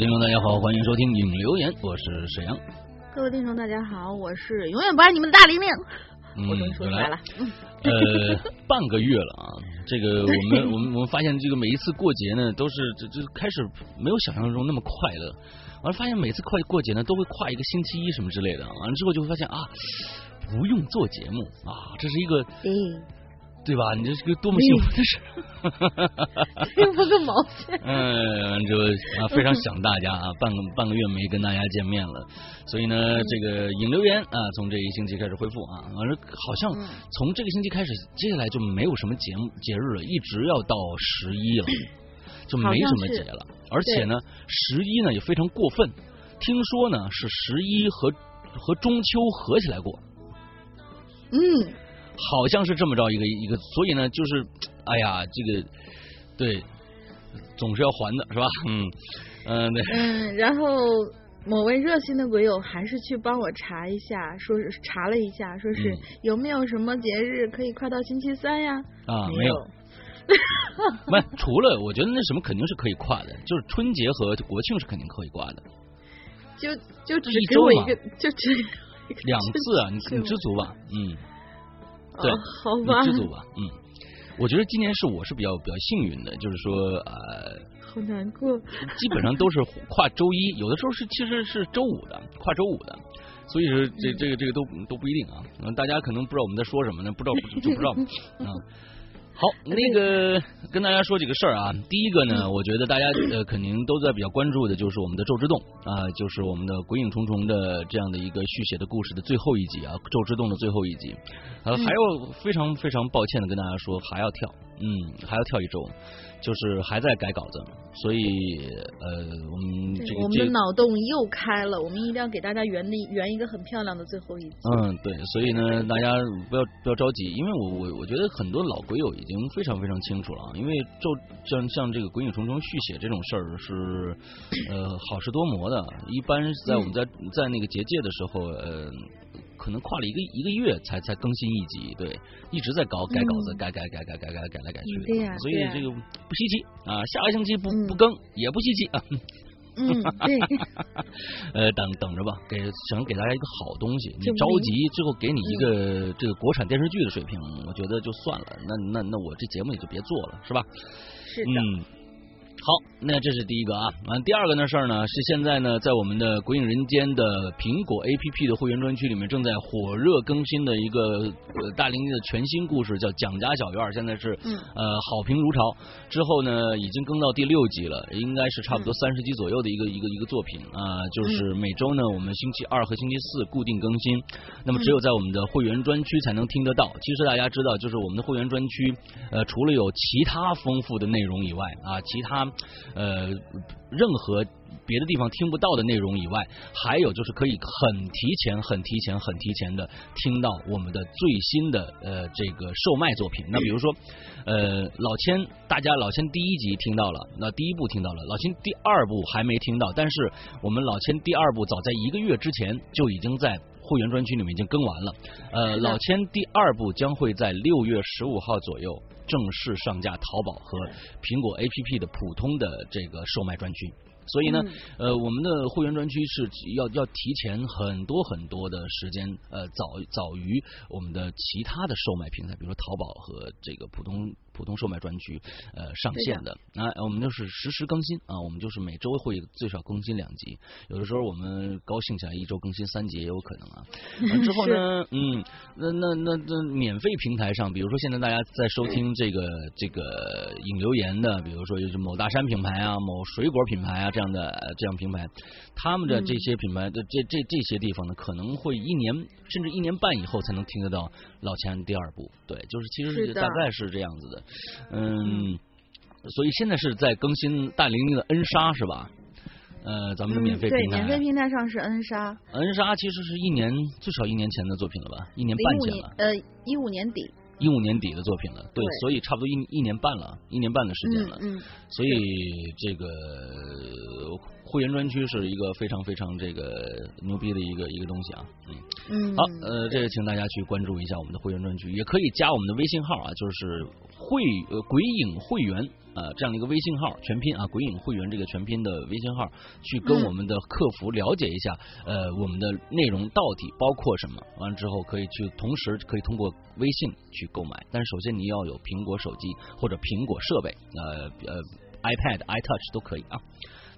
听众，大家好，欢迎收听影留言，我是沈阳。各位听众，大家好，我是永远不爱你们的大玲玲。我终于说出来了。呃，半个月了啊，这个我们我们我们发现，这个每一次过节呢，都是这这开始没有想象中那么快乐。完了，发现每次快过节呢，都会跨一个星期一什么之类的。完了之后就会发现啊，不用做节目啊，这是一个。对吧？你这是个多么幸福的事！幸福个毛线！嗯，就啊，非常想大家啊，半个半个月没跟大家见面了，所以呢，这个引留言啊，从这一星期开始恢复啊，反正好像从这个星期开始，接下来就没有什么节目节日了，一直要到十一了，就没什么节了。而且呢，十一呢也非常过分，听说呢是十一和和中秋合起来过。嗯。好像是这么着一个一个，所以呢，就是哎呀，这个对，总是要还的是吧？嗯嗯对。嗯，然后某位热心的鬼友还是去帮我查一下，说是查了一下，说是有没有什么节日可以跨到星期三呀？啊，没有。没，除了我觉得那什么肯定是可以跨的，就是春节和国庆是肯定可以跨的。就就只给我一个，就只两次啊，你你知足吧？嗯。对，好吧，知足吧，嗯，我觉得今年是我是比较比较幸运的，就是说呃，好难过，基本上都是跨周一，有的时候是其实是周五的，跨周五的，所以说这这个这个都都不一定啊，大家可能不知道我们在说什么呢，不知道就不知道。啊。好，那个跟大家说几个事儿啊。第一个呢，我觉得大家呃肯定都在比较关注的，就是我们的《周之洞》啊，就是我们的《鬼影重重》的这样的一个续写的故事的最后一集啊，《周之洞》的最后一集。呃，还有非常非常抱歉的跟大家说，还要跳，嗯，还要跳一周。就是还在改稿子，所以呃，我们这个我们的脑洞又开了，我们一定要给大家圆的圆一个很漂亮的最后一集。嗯，对，所以呢，大家不要不要着急，因为我我我觉得很多老鬼友已经非常非常清楚了，因为就像像这个《鬼影重重》续写这种事儿是呃好事多磨的，一般在我们在在那个结界的时候呃。可能跨了一个一个月才才更新一集，对，一直在搞改稿子，改改改改改改改来改去，对所以这个不稀奇啊，下个星期不不更也不稀奇啊。嗯，对。呃，等等着吧，给想给大家一个好东西，你着急最后给你一个这个国产电视剧的水平，我觉得就算了，那那那我这节目也就别做了，是吧？是的。嗯。好，那这是第一个啊。完，第二个呢事儿呢是现在呢，在我们的《鬼影人间》的苹果 APP 的会员专区里面，正在火热更新的一个大龄的全新故事，叫《蒋家小院》，现在是呃好评如潮。之后呢，已经更到第六集了，应该是差不多三十集左右的一个一个一个作品啊。就是每周呢，我们星期二和星期四固定更新。那么只有在我们的会员专区才能听得到。其实大家知道，就是我们的会员专区，呃，除了有其他丰富的内容以外啊，其他。呃，任何别的地方听不到的内容以外，还有就是可以很提前、很提前、很提前的听到我们的最新的呃这个售卖作品。那比如说，呃，老千，大家老千第一集听到了，那第一部听到了，老千第二部还没听到，但是我们老千第二部早在一个月之前就已经在。会员专区里面已经更完了，呃，老千第二部将会在六月十五号左右正式上架淘宝和苹果 APP 的普通的这个售卖专区。所以呢，呃，我们的会员专区是要要提前很多很多的时间，呃，早早于我们的其他的售卖平台，比如说淘宝和这个普通。普通售卖专区呃上线的。啊，我们就是实时更新啊，我们就是每周会最少更新两集，有的时候我们高兴起来一周更新三集也有可能啊。完之后呢，嗯，那那那那免费平台上，比如说现在大家在收听这个这个引流言的，比如说就是某大山品牌啊、某水果品牌啊这样的这样平台，他们的这些品牌的这这这些地方呢，可能会一年甚至一年半以后才能听得到老钱第二部，对，就是其实是大概是这样子的。嗯，所以现在是在更新大玲玲的恩莎是吧？呃，咱们的免费平台，对，免费平台上是恩莎。恩莎其实是一年最少一年前的作品了吧？一年半前了。呃，一五年底。一五年底的作品了，对，所以差不多一一年半了，一年半的时间了。嗯。所以这个会员专区是一个非常非常这个牛逼的一个一个东西啊，嗯嗯，好，呃，这个请大家去关注一下我们的会员专区，也可以加我们的微信号啊，就是会呃鬼影会员啊这样的一个微信号全拼啊鬼影会员这个全拼的微信号，去跟我们的客服了解一下，呃，我们的内容到底包括什么，完了之后可以去同时可以通过微信去购买，但是首先你要有苹果手机或者苹果设备，呃呃。iPad、iTouch 都可以啊，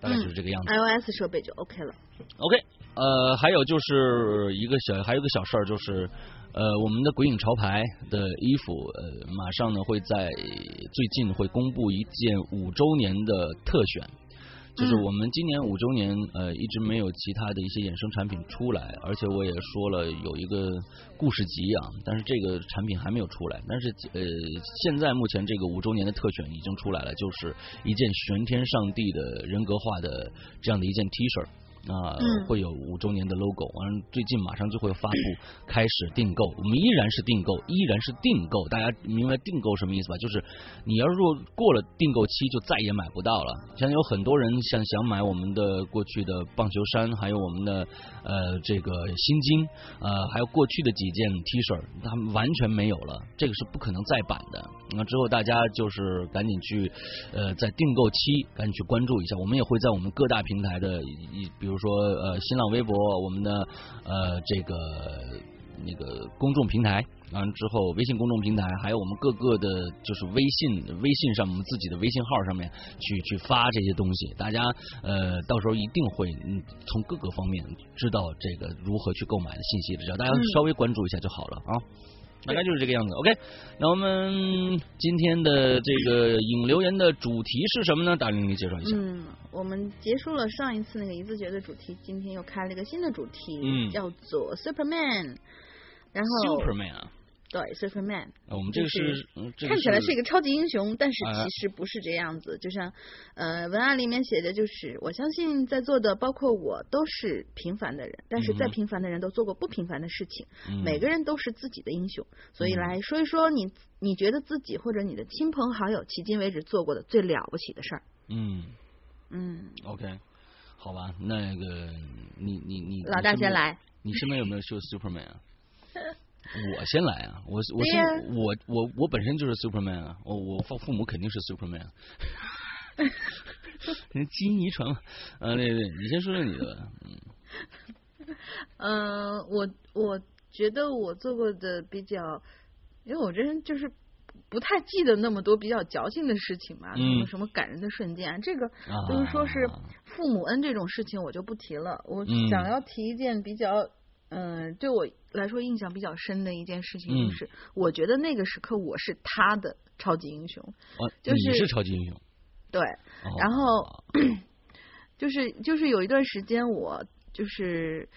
大概就是这个样子。iOS 设备就 OK 了。OK，呃，还有就是一个小，还有一个小事儿，就是呃，我们的鬼影潮牌的衣服，呃，马上呢会在最近会公布一件五周年的特选。就是我们今年五周年，呃，一直没有其他的一些衍生产品出来，而且我也说了有一个故事集啊，但是这个产品还没有出来。但是呃，现在目前这个五周年的特选已经出来了，就是一件玄天上帝的人格化的这样的一件 T 恤。啊，会有五周年的 logo，完了最近马上就会发布，开始订购。我们依然是订购，依然是订购。大家明白订购什么意思吧？就是你要是说过了订购期，就再也买不到了。现在有很多人想想买我们的过去的棒球衫，还有我们的呃这个新经，呃还有过去的几件 T 恤，他们完全没有了，这个是不可能再版的。那之后大家就是赶紧去呃在订购期赶紧去关注一下，我们也会在我们各大平台的一比如。比如说呃，新浪微博，我们的呃这个那个公众平台，完之后微信公众平台，还有我们各个的，就是微信微信上我们自己的微信号上面去去发这些东西，大家呃到时候一定会从各个方面知道这个如何去购买的信息，只要大家稍微关注一下就好了啊。大概就是这个样子，OK。那我们今天的这个影留言的主题是什么呢？大玲玲介绍一下。嗯，我们结束了上一次那个一字诀的主题，今天又开了一个新的主题，嗯，叫做 Superman。然后 Superman 啊。对，Superman，我们这个是看起来是一个超级英雄，但是其实不是这样子。就像呃文案里面写的就是，我相信在座的包括我都是平凡的人，但是再平凡的人都做过不平凡的事情。每个人都是自己的英雄，所以来说一说你你觉得自己或者你的亲朋好友迄今为止做过的最了不起的事儿。嗯嗯，OK，好吧，那个你你你老大先来，你身边有没有秀 Superman 啊？我先来啊！我我先我我我本身就是 Superman 啊！我我父父母肯定是 Superman，人基因遗传嘛。啊，对对，你先说说你的吧。嗯，呃，我我觉得我做过的比较，因为我这人就是不太记得那么多比较矫情的事情嘛，什么什么感人的瞬间，这个就是说是父母恩这种事情我就不提了。我想要提一件比较。嗯，对我来说印象比较深的一件事情就是，我觉得那个时刻我是他的超级英雄，就是你是超级英雄，对，然后。就是就是有一段时间我就是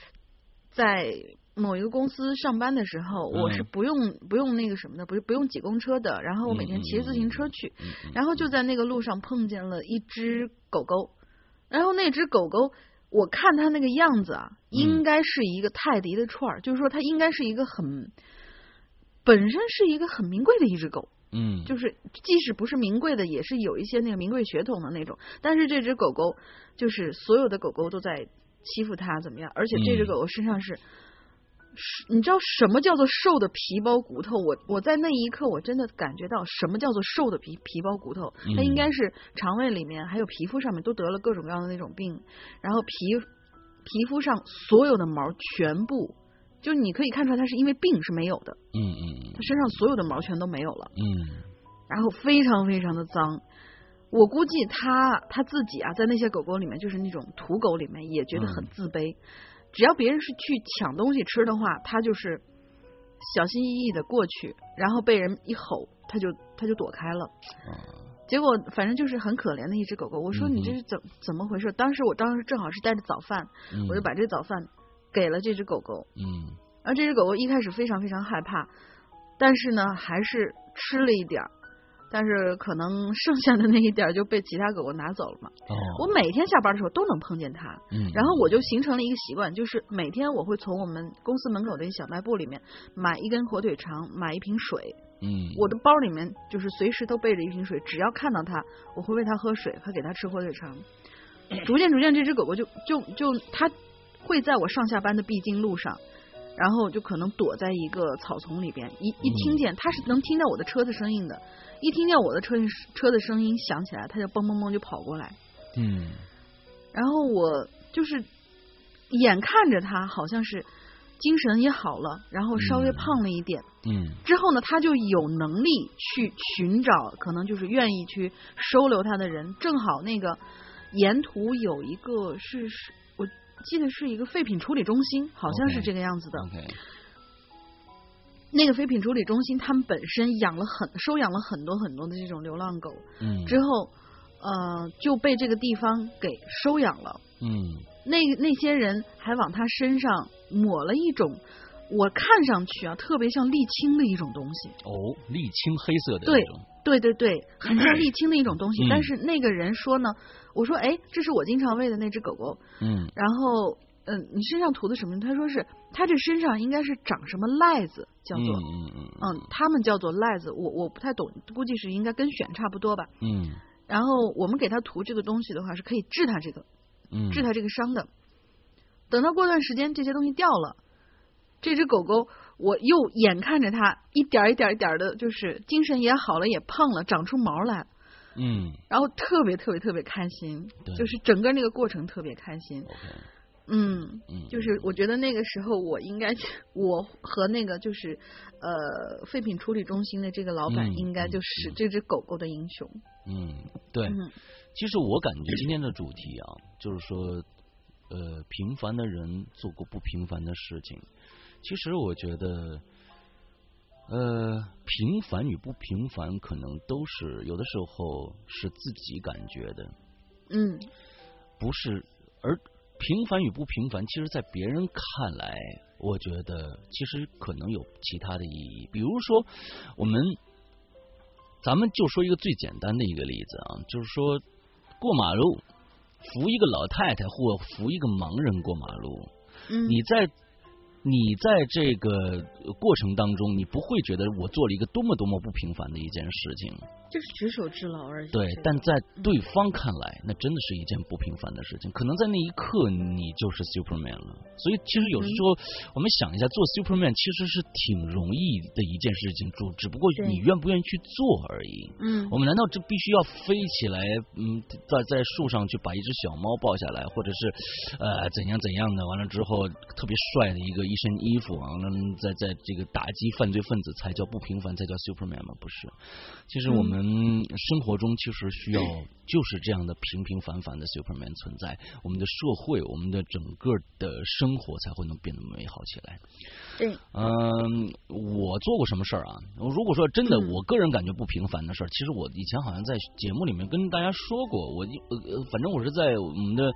在某一个公司上班的时候，我是不用不用那个什么的，不是不用挤公车的，然后我每天骑着自行车去，然后就在那个路上碰见了一只狗狗，然后那只狗狗。我看他那个样子啊，应该是一个泰迪的串儿，就是说它应该是一个很本身是一个很名贵的一只狗，嗯，就是即使不是名贵的，也是有一些那个名贵血统的那种。但是这只狗狗就是所有的狗狗都在欺负它，怎么样？而且这只狗狗身上是。你知道什么叫做瘦的皮包骨头？我我在那一刻我真的感觉到什么叫做瘦的皮皮包骨头。它应该是肠胃里面还有皮肤上面都得了各种各样的那种病，然后皮皮肤上所有的毛全部，就你可以看出来它是因为病是没有的。嗯嗯。它身上所有的毛全都没有了。嗯。然后非常非常的脏，我估计它它自己啊，在那些狗狗里面，就是那种土狗里面，也觉得很自卑。只要别人是去抢东西吃的话，他就是小心翼翼的过去，然后被人一吼，他就他就躲开了。结果反正就是很可怜的一只狗狗。我说你这是怎怎么回事？当时我当时正好是带着早饭，我就把这早饭给了这只狗狗。嗯，而这只狗狗一开始非常非常害怕，但是呢，还是吃了一点儿。但是可能剩下的那一点就被其他狗狗拿走了嘛。哦。我每天下班的时候都能碰见它。嗯。然后我就形成了一个习惯，就是每天我会从我们公司门口的一小卖部里面买一根火腿肠，买一瓶水。嗯。我的包里面就是随时都备着一瓶水，只要看到它，我会喂它喝水，还给它吃火腿肠。逐渐逐渐，这只狗狗就就就它会在我上下班的必经路上，然后就可能躲在一个草丛里边，一一听见他是能听到我的车的声音的，一听见我的车车的声音响起来，他就嘣嘣嘣就跑过来。嗯，然后我就是眼看着他好像是精神也好了，然后稍微胖了一点。嗯，之后呢，他就有能力去寻找可能就是愿意去收留他的人。正好那个沿途有一个是记得是一个废品处理中心，好像是这个样子的。那个废品处理中心，他们本身养了很收养了很多很多的这种流浪狗，嗯，之后呃就被这个地方给收养了。嗯那那些人还往他身上抹了一种，我看上去啊特别像沥青的一种东西。哦，沥青黑色的对，对对对，很像沥青的一种东西。嗯但是那个人说呢，我说哎，这是我经常喂的那只狗狗。嗯然后嗯，你身上涂的什么？他说是他这身上应该是长什么癞子，叫做嗯嗯嗯，他们叫做癞子，我我不太懂，估计是应该跟癣差不多吧。嗯然后我们给他涂这个东西的话，是可以治他这个嗯，治他这个伤的。等到过段时间这些东西掉了，这只狗狗我又眼看着它一点一点一点的，就是精神也好了，也胖了，长出毛来，嗯然后特别特别特别开心，就是整个那个过程特别开心。嗯，嗯，就是我觉得那个时候我应该，我和那个就是呃废品处理中心的这个老板嗯应该就嗯是这只狗狗的英雄。嗯对，嗯其实我感觉今天的主题啊，就是说，呃，平凡的人做过不平凡的事情。其实我觉得，呃，平凡与不平凡，可能都是有的时候是自己感觉的，嗯不是。而平凡与不平凡，其实在别人看来，我觉得其实可能有其他的意义。比如说，我们咱们就说一个最简单的一个例子啊，就是说过马路，扶一个老太太或扶一个盲人过马路，嗯，你在你在这个过程当中，你不会觉得我做了一个多么多么不平凡的一件事情，就是举手之劳而已。对这，个但在对方看来，那真的是一件不平凡的事情。可能在那一刻，你就是 Superman 了。所以，其实有时候我们想一下，做 Superman 其实是挺容易的一件事情，就只不过你愿不愿意去做而已。嗯我们难道这必须要飞起来，嗯，在在树上去把一只小猫抱下来，或者是呃怎样怎样的？完了之后特别帅的一个一身衣服，完了在在这个打击犯罪分子才叫不平凡，才叫 Superman 吗？不是，其实我们生活中其实需要就是这样的平平凡凡的 Superman 存在，我们的社会，我们的整个的生活才会能变得美好起来。对，嗯，我做过什么事儿啊？如果说真的，嗯我个人感觉不平凡的事儿，其实我以前好像在节目里面跟大家说过，我呃呃，反正我是在我们的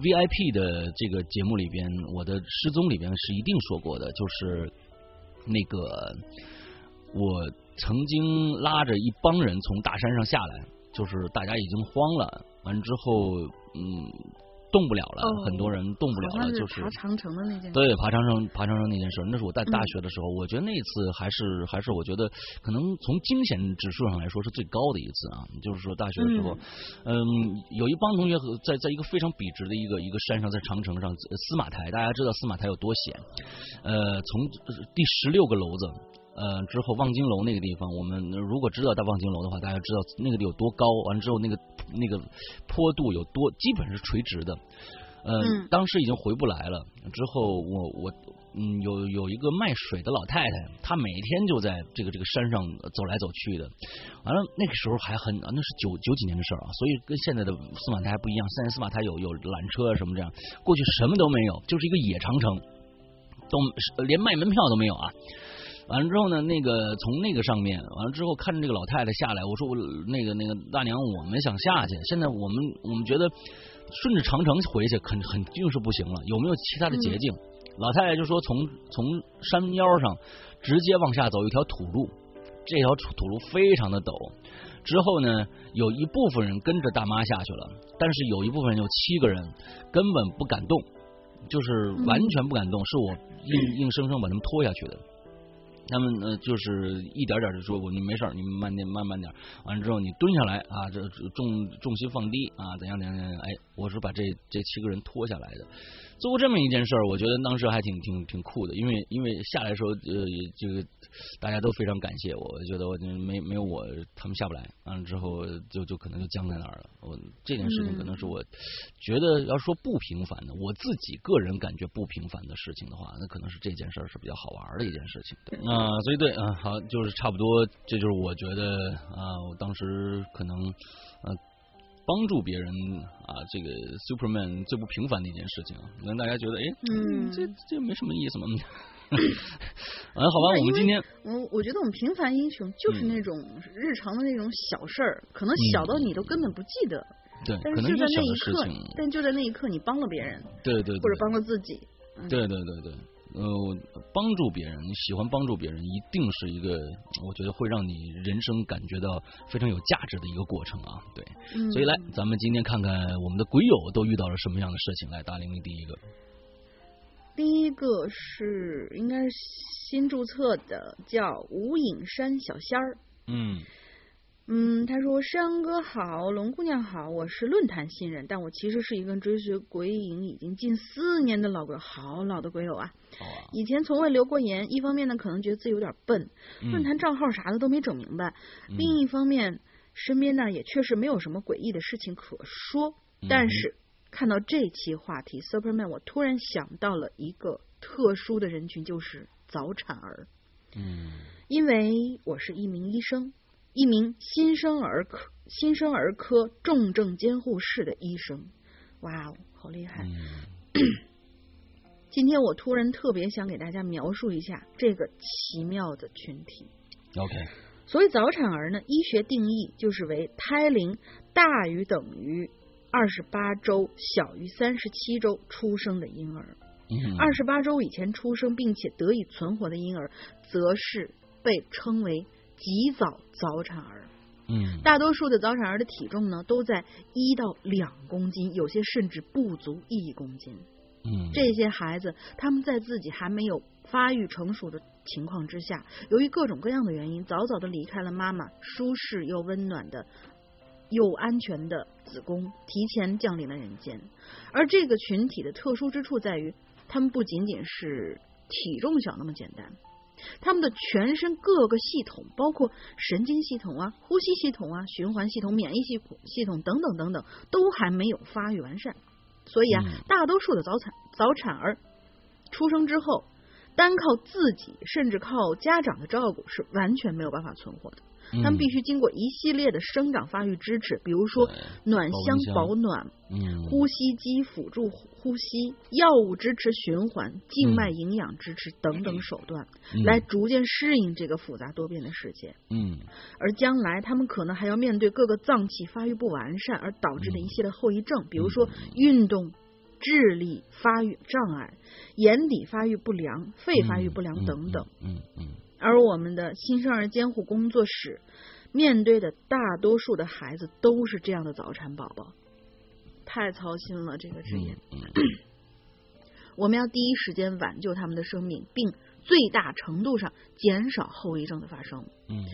VIP 的这个节目里边，我的失踪里边是一定说过的，就是那个我曾经拉着一帮人从大山上下来，就是大家已经慌了，完之后，嗯，动不了了，哦很多人动不了了，就是爬长城的那件事。对，爬长城，爬长城那件事，那是我在大嗯学的时候，我觉得那次还是还是我觉得可能从惊险指数上来说是最高的一次啊。就是说大学的时候，嗯有一帮同学和在在一个非常笔直的一个一个山上，在长城上，呃司马台，大家知道司马台有多险，呃，从呃第十六个楼子。呃，之后望京楼那个地方，我们如果知道到望京楼的话，大家知道那个地有多高，完了之后那个那个坡度有多，基本是垂直的。呃，嗯当时已经回不来了。之后我我嗯有有一个卖水的老太太，她每天就在这个这个山上走来走去的。完了那个时候还很啊那是九九几年的事儿啊，所以跟现在的司马台还不一样。现在司马台有有缆车啊什么这样，过去什么都没有，就是一个野长城，都连卖门票都没有啊。完了之后呢，那个从那个上面，完了之后看着这个老太太下来，我说我那个那个大娘，我们想下去，现在我们我们觉得顺着长城回去肯肯定是不行了，有没有其他的捷径？老太太就说从从山腰上直接往下走一条土路，这条土土路非常的陡。之后呢，有一部分人跟着大妈下去了，但是有一部分人有七个人根本不敢动，就是完全不敢动，是我硬硬生生把他们拖下去的。他们呃，就是一点点就说，我你没事儿，你慢点，慢慢点。完了之后，你蹲下来啊，这重重心放低啊，怎样怎样怎样？哎，我是把这这七个人拖下来的。做过这么一件事儿，我觉得当时还挺挺挺酷的，因为因为下来的时候，呃，这个大家都非常感谢我，我觉得我没没有我他们下不来，完了之后就就可能就僵在那儿了。我这件事情可能是我觉得要说不平凡的，我自己个人感觉不平凡的事情的话，那可能是这件事儿是比较好玩的一件事情。啊，所以对啊，好，就是差不多，这就是我觉得啊，我当时可能呃。帮助别人啊，这个 Superman 最不平凡的一件事情啊，让大家觉得哎，嗯，这这没什么意思嘛。嗯，好吧，我们今天我我觉得我们平凡英雄就是那种日常的那种小事儿，可能小到你都根本不记得。对，但是就在那一刻，但就在那一刻你帮了别人。对对。或者帮了自己。对对对对。呃，帮助别人，你喜欢帮助别人，一定是一个我觉得会让你人生感觉到非常有价值的一个过程啊。对，所以来，咱们今天看看我们的鬼友都遇到了什么样的事情。来，大玲玲第一个，第一个是应该是新注册的，叫无影山小仙儿。嗯。嗯，他说：“山哥好，龙姑娘好，我是论坛新人，但我其实是一个追随鬼影已经近四年的老鬼，好老的鬼友啊。以前从未留过言，一方面呢，可能觉得自己有点笨，论坛账号啥的都没整明白；另一方面，身边呢也确实没有什么诡异的事情可说。但是看到这期话题，Superman，我突然想到了一个特殊的人群，就是早产儿。嗯，因为我是一名医生。”一名新生儿科新生儿科重症监护室的医生，哇哦，好厉害！今天我突然特别想给大家描述一下这个奇妙的群体。OK，所以早产儿呢，医学定义就是为胎龄大于等于二十八周、小于三十七周出生的婴儿。二十八周以前出生并且得以存活的婴儿，则是被称为。极早早产儿，嗯，大多数的早产儿的体重呢都在一到两公斤，有些甚至不足一公斤。嗯，这些孩子他们在自己还没有发育成熟的情况之下，由于各种各样的原因，早早的离开了妈妈舒适又温暖的又安全的子宫，提前降临了人间。而这个群体的特殊之处在于，他们不仅仅是体重小那么简单。他们的全身各个系统，包括神经系统啊、呼吸系统啊、循环系统、免疫系统系统等等等等，都还没有发育完善。所以啊，大多数的早产早产儿出生之后，单靠自己甚至靠家长的照顾是完全没有办法存活的。他们必须经过一系列的生长发育支持，比如说暖箱保暖、呼吸机辅助呼吸、药物支持循环、静脉营养支持等等手段，来逐渐适应这个复杂多变的世界。嗯，而将来他们可能还要面对各个脏器发育不完善而导致的一系列后遗症，比如说运动、智力发育障碍、眼底发育不良、肺发育不良等等。嗯嗯。而我们的新生儿监护工作室面对的大多数的孩子都是这样的早产宝宝，太操心了这个职业。我们要第一时间挽救他们的生命，并最大程度上减少后遗症的发生。嗯，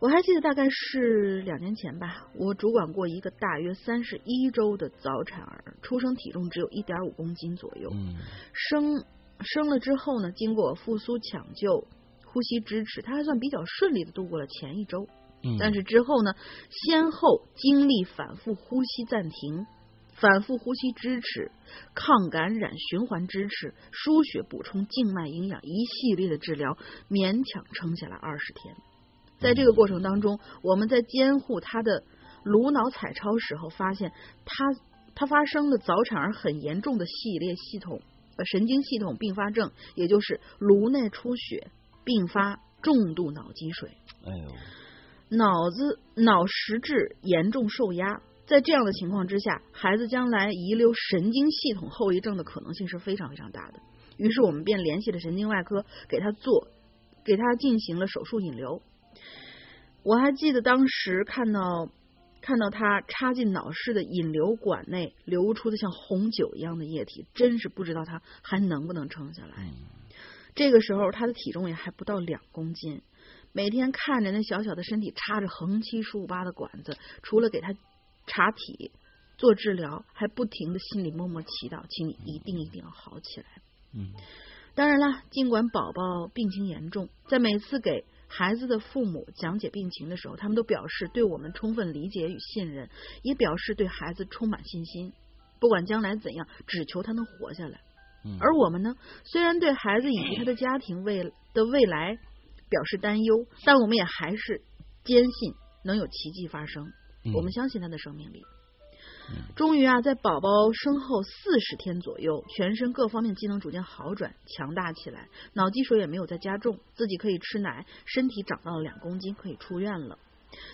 我还记得大概是两年前吧，我主管过一个大约三十一周的早产儿，出生体重只有一点五公斤左右。嗯，生生了之后呢，经过复苏抢救。呼吸支持，他还算比较顺利的度过了前一周，但是之后呢，先后经历反复呼吸暂停、反复呼吸支持、抗感染循环支持、输血补充静脉营养一系列的治疗，勉强撑下来二十天。在这个过程当中，我们在监护他的颅脑彩超时候，发现他他发生了早产儿很严重的系列系统呃神经系统并发症，也就是颅内出血。并发重度脑积水，哎呦，脑子脑实质严重受压，在这样的情况之下，孩子将来遗留神经系统后遗症的可能性是非常非常大的。于是我们便联系了神经外科，给他做，给他进行了手术引流。我还记得当时看到看到他插进脑室的引流管内流出的像红酒一样的液体，真是不知道他还能不能撑下来。这个时候，他的体重也还不到两公斤。每天看着那小小的身体插着横七竖八的管子，除了给他查体，做治疗，还不停的心里默默祈祷，请你一定一定要好起来。嗯，当然了，尽管宝宝病情严重，在每次给孩子的父母讲解病情的时候，他们都表示对我们充分理解与信任，也表示对孩子充满信心。不管将来怎样，只求他能活下来。嗯而我们呢，虽然对孩子以及他的家庭未的未来表示担忧，但我们也还是坚信能有奇迹发生。嗯我们相信他的生命力。嗯终于啊，在宝宝生后四十天左右，全身各方面机能逐渐好转、强大起来，脑积水也没有再加重，自己可以吃奶，身体长到了两公斤，可以出院了。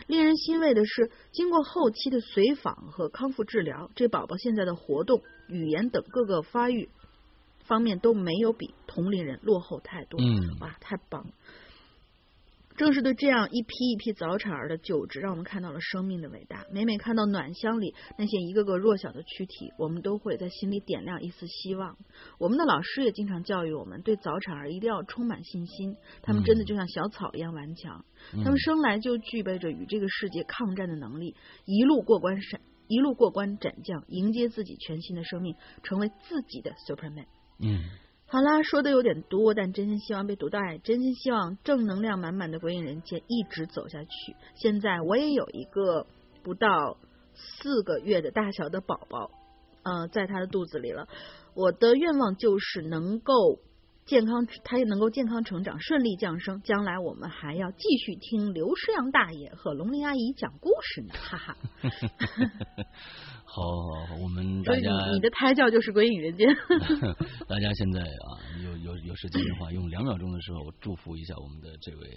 令人欣慰的是，经过后期的随访和康复治疗，这宝宝现在的活动、语言等各个发育方面都没有比同龄人落后太多。嗯哇，太棒了！正是对这样一批一批早产儿的救治，让我们看到了生命的伟大。每每看到暖箱里那些一个个弱小的躯体，我们都会在心里点亮一丝希望。我们的老师也经常教育我们，对早产儿一定要充满信心，他们真的就像小草一样顽强，嗯他们生来就具备着与这个世界抗战的能力，一路过关斩一路过关斩将，迎接自己全新的生命，成为自己的 Superman。嗯好啦，说的有点多，但真心希望被读到爱，真心希望正能量满满的鬼影人间一直走下去。现在我也有一个不到四个月的大小的宝宝，呃，在他的肚子里了。我的愿望就是能够健康，他也能够健康成长，顺利降生。将来我们还要继续听刘诗阳大爷和龙玲阿姨讲故事呢，哈哈。好，好好我们大家你你的胎教就是鬼影人间。大家现在啊，有有有时间的话，用两秒钟的时候祝福一下我们的这位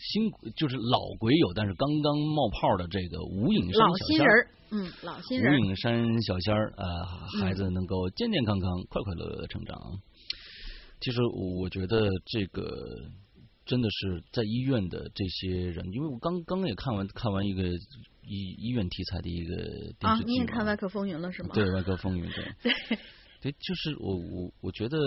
新，就是老鬼友，但是刚刚冒泡的这个无影山老。新人儿，嗯，老新人无。影山小仙儿啊、孩子能够健健康康、快快乐乐的成长。其实我觉得这个真的是在医院的这些人，因为我刚刚也看完看完一个医医院题材的一个电啊视，剧嘛你也看《外科风云》了是吗？对，外科风云对。对对，就是我我我觉得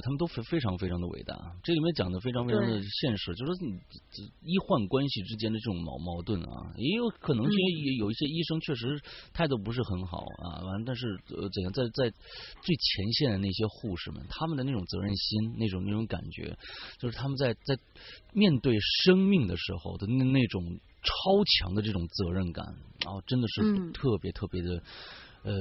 他们都非非常非常的伟大，这里面讲的非常非常的现实，就是说你这医患关系之间的这种矛矛盾啊，也有可能是因为有一些医生确实态度不是很好啊，完但是呃怎样在在最前线的那些护士们，他们的那种责任心，那种那种感觉，就是他们在在面对生命的时候的那那种超强的这种责任感然啊，真的是嗯。特别特别的。呃，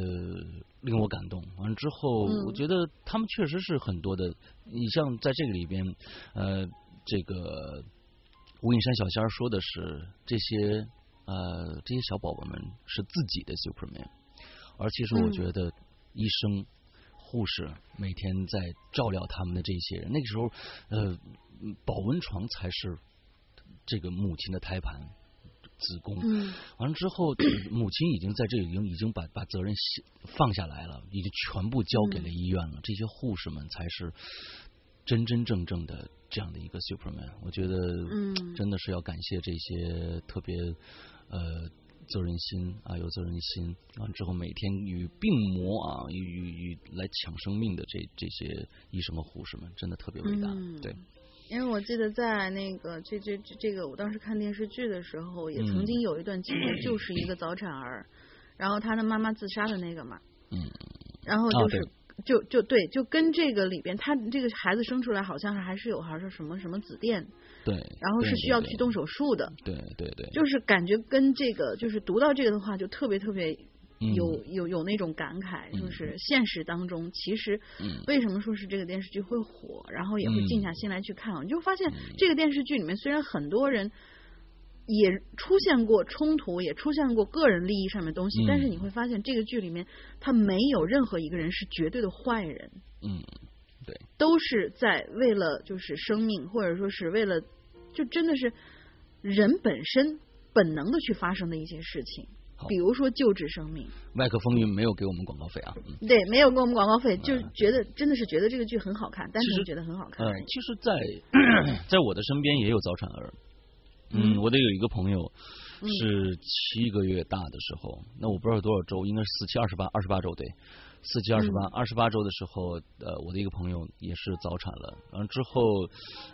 令我感动。完了之后，嗯我觉得他们确实是很多的。你像在这个里边，呃，这个吴影山小仙儿说的是这些呃这些小宝宝们是自己的 Superman，而其实我嗯觉得医生、护士每天在照料他们的这些人，那个时候，呃，保温床才是这个母亲的胎盘。子宫，嗯。完了之后，母亲已经在这里已经已经把把责任放下来了，已经全部交给了医院了。这些护士们才是真真正正的这样的一个 Superman。我觉得，嗯。真的是要感谢这些特别呃责任心啊，有责任心，完了之后每天与病魔啊与与与来抢生命的这这些医生和护士们，真的特别伟大。嗯。对，因为我记得在那个这这这这个，我当时看电视剧的时候，也嗯。曾经有一段情节，就是一个早产儿，然后他的妈妈自杀的那个嘛，嗯，然后啊就是、就就对，就跟这个里边，他这个孩子生出来好像是还是有还是什么什么紫癜，对，然后是需要去动手术的，对对对，就是感觉跟这个就是读到这个的话，就特别特别嗯有、有有那种感慨，嗯。就是现实当中其实嗯。为什么说是这个电视剧会火，然后也会嗯静下心来去看，你就发现这个电视剧里面虽然很多人。也出现过冲突，也出现过个人利益上面的东西，嗯但是你会发现这个剧里面，他没有任何一个人是绝对的坏人，嗯，对，都是在为了就是生命，或者说是为了，就真的是人本身本能的去发生的一些事情好，比如说救治生命。麦克风云没有给我们广告费啊。嗯对，没有给我们广告费，就是觉得真的是觉得这个剧很好看，单其实纯觉得很好看其实在，在我的身边也有早产儿。嗯，嗯我得有一个朋友，是七个月大的时候，那我不知道多少周，应该是四七二十八，二十八周对。四七二十八，二十八周的时候，呃，我的一个朋友也是早产了，完了之后，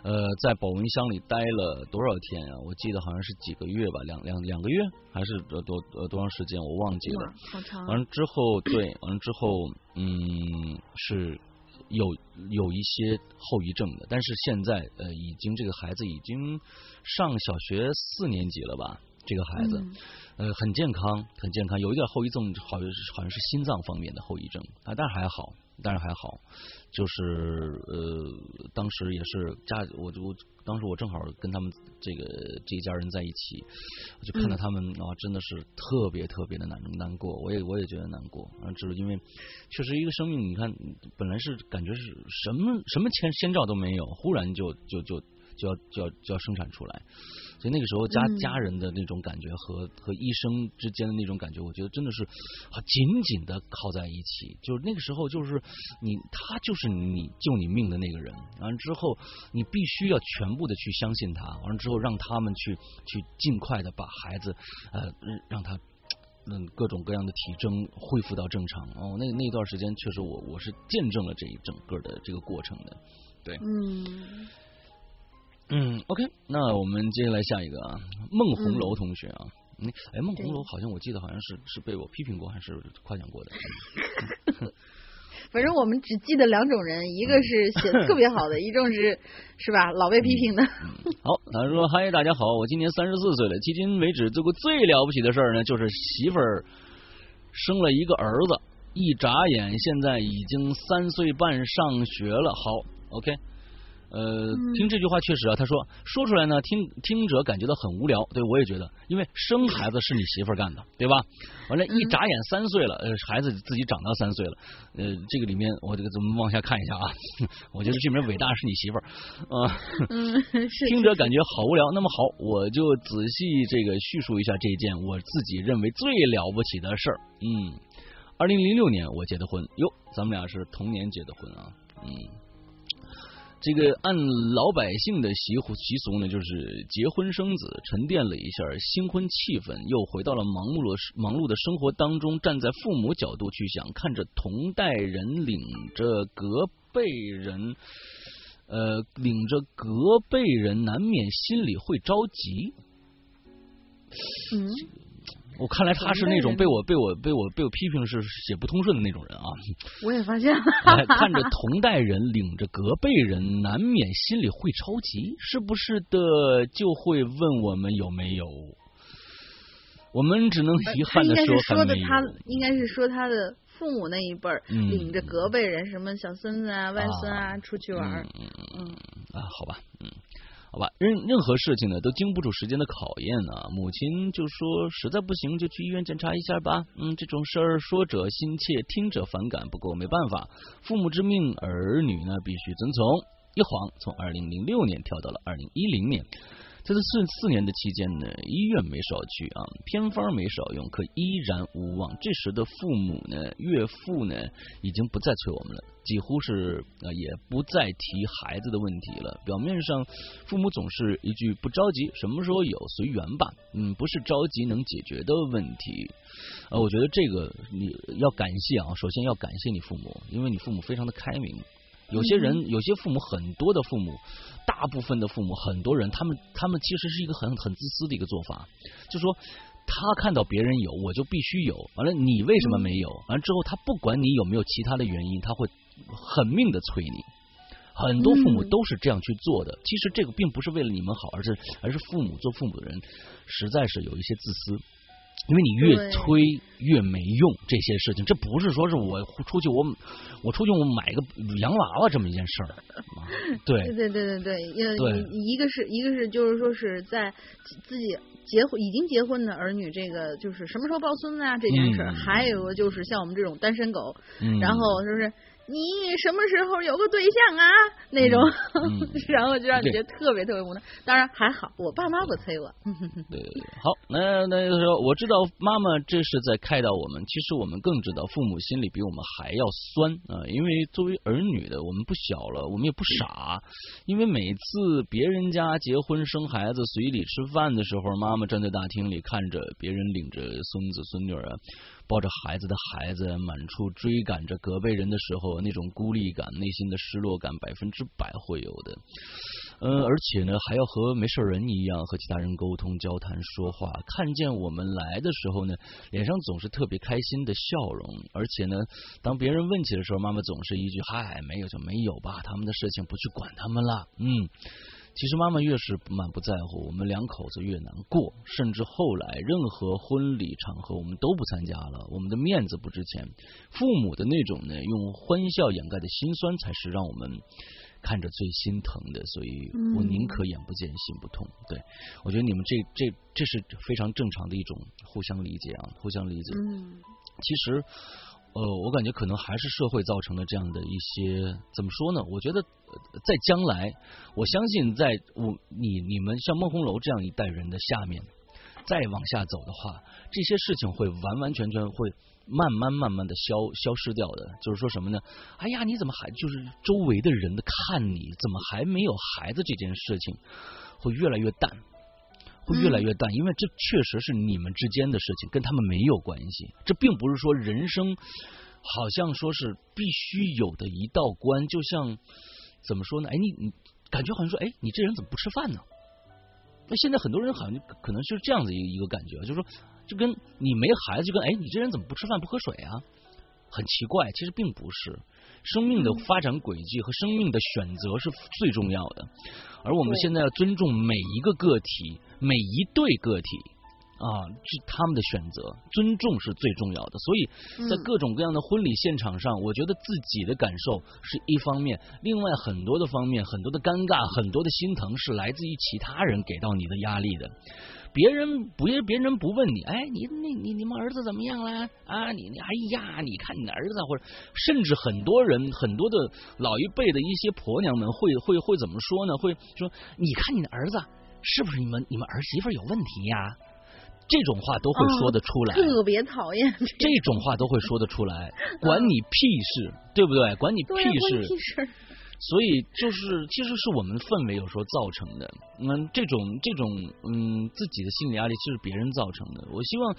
呃，在保温箱里待了多少天啊？我记得好像是几个月吧，两两两个月，还是多多呃多长时间？我忘记了。好长。完了之后，对，完了之后，嗯，是有有一些后遗症的，但是现在呃，已经这个孩子已经上小学四年级了吧？这个孩子。呃，很健康，很健康，有一点后遗症，好像是好像是心脏方面的后遗症啊，但是还好，但是还好，就是呃，当时也是家，我就当时我正好跟他们这个这一家人在一起，我就看到他们啊，真的是特别特别的难难过，我也我也觉得难过。啊，只是因为确实一个生命，你看本来是感觉是什么什么前先兆都没有，忽然就就就就要就要就要生产出来。所以那个时候家家人的那种感觉和和医生之间的那种感觉，我觉得真的是紧紧的靠在一起。就是那个时候，就是你他就是你救你命的那个人。完了之后，你必须要全部的去相信他。完了之后，让他们去去尽快的把孩子呃让他嗯各种各样的体征恢复到正常。哦，那那段时间确实我我是见证了这一整个的这个过程的。对，嗯。嗯，OK，那我们接下来下一个啊，孟红楼同学啊，嗯，哎，孟红楼好像我记得好像是是被我批评过还是夸奖过的。反正我们只记得两种人，一个是写的特别好的，一种是 是吧老被批评的。好，他说：“嗨，大家好，我今年三十四岁了，迄今为止做过最了不起的事儿呢，就是媳妇儿生了一个儿子，一眨眼现在已经三岁半上学了。”好，OK。呃，听这句话确实啊，他说说出来呢，听听者感觉到很无聊。对我也觉得，因为生孩子是你媳妇儿干的，对吧？完了，一眨眼三岁了，呃，孩子自己长到三岁了。呃，这个里面我这个咱们往下看一下啊，我觉得这名伟大是你媳妇儿啊。嗯，听者感觉好无聊。那么好，我就仔细这个叙述一下这件我自己认为最了不起的事儿。嗯，二零零六年我结的婚，哟，咱们俩是同年结的婚啊。嗯。这个按老百姓的习习俗呢，就是结婚生子，沉淀了一下新婚气氛，又回到了忙碌的忙碌的生活当中。站在父母角度去想，看着同代人领着隔辈人，呃，领着隔辈人，难免心里会着急。嗯。我看来他是那种被我被我被我被我批评是写不通顺的那种人啊！我也发现了，看着同代人领着隔辈人，难免心里会着急，是不是的？就会问我们有没有？我们只能遗憾的说，说的他应该是说他的父母那一辈儿领着隔辈人，什么小孙子啊、外孙啊出去玩。嗯嗯啊，好吧，嗯。好吧，任任何事情呢都经不住时间的考验呢。母亲就说：“实在不行就去医院检查一下吧。”嗯，这种事儿说者心切，听者反感。不过没办法，父母之命，儿女呢必须遵从。一晃从二零零六年跳到了二零一零年。在这四四年的期间呢，医院没少去啊，偏方没少用，可依然无望。这时的父母呢，岳父呢，已经不再催我们了，几乎是啊，也不再提孩子的问题了。表面上，父母总是一句不着急，什么时候有随缘吧。嗯，不是着急能解决的问题。呃，我觉得这个你要感谢啊，首先要感谢你父母，因为你父母非常的开明。有些人，有些父母，很多的父母。大部分的父母，很多人，他们他们其实是一个很很自私的一个做法，就说他看到别人有，我就必须有。完了，你为什么没有？完了之后，他不管你有没有其他的原因，他会狠命的催你。很多父母都是这样去做的。其实这个并不是为了你们好，而是而是父母做父母的人实在是有一些自私。因为你越催越没用这些事情，这不是说是我出去我我出去我买个洋娃娃这么一件事儿，对。对对对对对，一个是一个是就是说是在自己结婚已经结婚的儿女，这个就是什么时候抱孙子啊这件事儿，还有个就是像我们这种单身狗，然后是不是你什么时候有个对象啊？那种，然后就让你觉得特别特别无奈。当然还好，我爸妈不催我。对对对，好，那那个时候我知道妈妈这是在开导我们，其实我们更知道父母心里比我们还要酸啊，因为作为儿女的，我们不小了，我们也不傻，因为每次别人家结婚生孩子随礼吃饭的时候，妈妈站在大厅里看着别人领着孙子孙女啊。抱着孩子的孩子满处追赶着隔辈人的时候，那种孤立感、内心的失落感，百分之百会有的。嗯，而且呢，还要和没事人一样和其他人沟通、交谈、说话。看见我们来的时候呢，脸上总是特别开心的笑容。而且呢，当别人问起的时候，妈妈总是一句“嗨，没有就没有吧，他们的事情不去管他们了。”嗯。其实妈妈越是满不在乎，我们两口子越难过。甚至后来，任何婚礼场合我们都不参加了，我们的面子不值钱。父母的那种呢，用欢笑掩盖的心酸，才是让我们看着最心疼的。所以我宁可眼不见心不痛。对我觉得你们这这这是非常正常的一种互相理解啊，互相理解。嗯，其实。呃，我感觉可能还是社会造成的这样的一些，怎么说呢？我觉得在将来，我相信在我你你们像孟红楼这样一代人的下面，再往下走的话，这些事情会完完全全会慢慢慢慢的消消失掉的。就是说什么呢？哎呀，你怎么还就是周围的人的看你怎么还没有孩子这件事情会越来越淡。会越来越淡，因为这确实是你们之间的事情，跟他们没有关系。这并不是说人生好像说是必须有的一道关，就像怎么说呢？哎，你你感觉好像说，哎，你这人怎么不吃饭呢？那现在很多人好像可能就是这样子一一个感觉，就是说，就跟你没孩子，就跟哎，你这人怎么不吃饭不喝水啊？很奇怪，其实并不是。生命的发展轨迹和生命的选择是最重要的，而我们现在要尊重每一个个体，每一对个体啊，是他们的选择，尊重是最重要的。所以在各种各样的婚礼现场上，我觉得自己的感受是一方面，另外很多的方面，很多的尴尬，很多的心疼，是来自于其他人给到你的压力的。别人不，别人不问你，哎，你那你你们儿子怎么样了？啊，你你哎呀，你看你的儿子，或者甚至很多人，很多的老一辈的一些婆娘们会会会怎么说呢？会说，你看你的儿子是不是你们你们儿媳妇有问题呀？这种话都会说得出来，特别讨厌。这种话都会说得出来，管你屁事，对不对？管你屁事。所以就是，其实是我们氛围有时候造成的。嗯，这种这种嗯，自己的心理压力就是别人造成的。我希望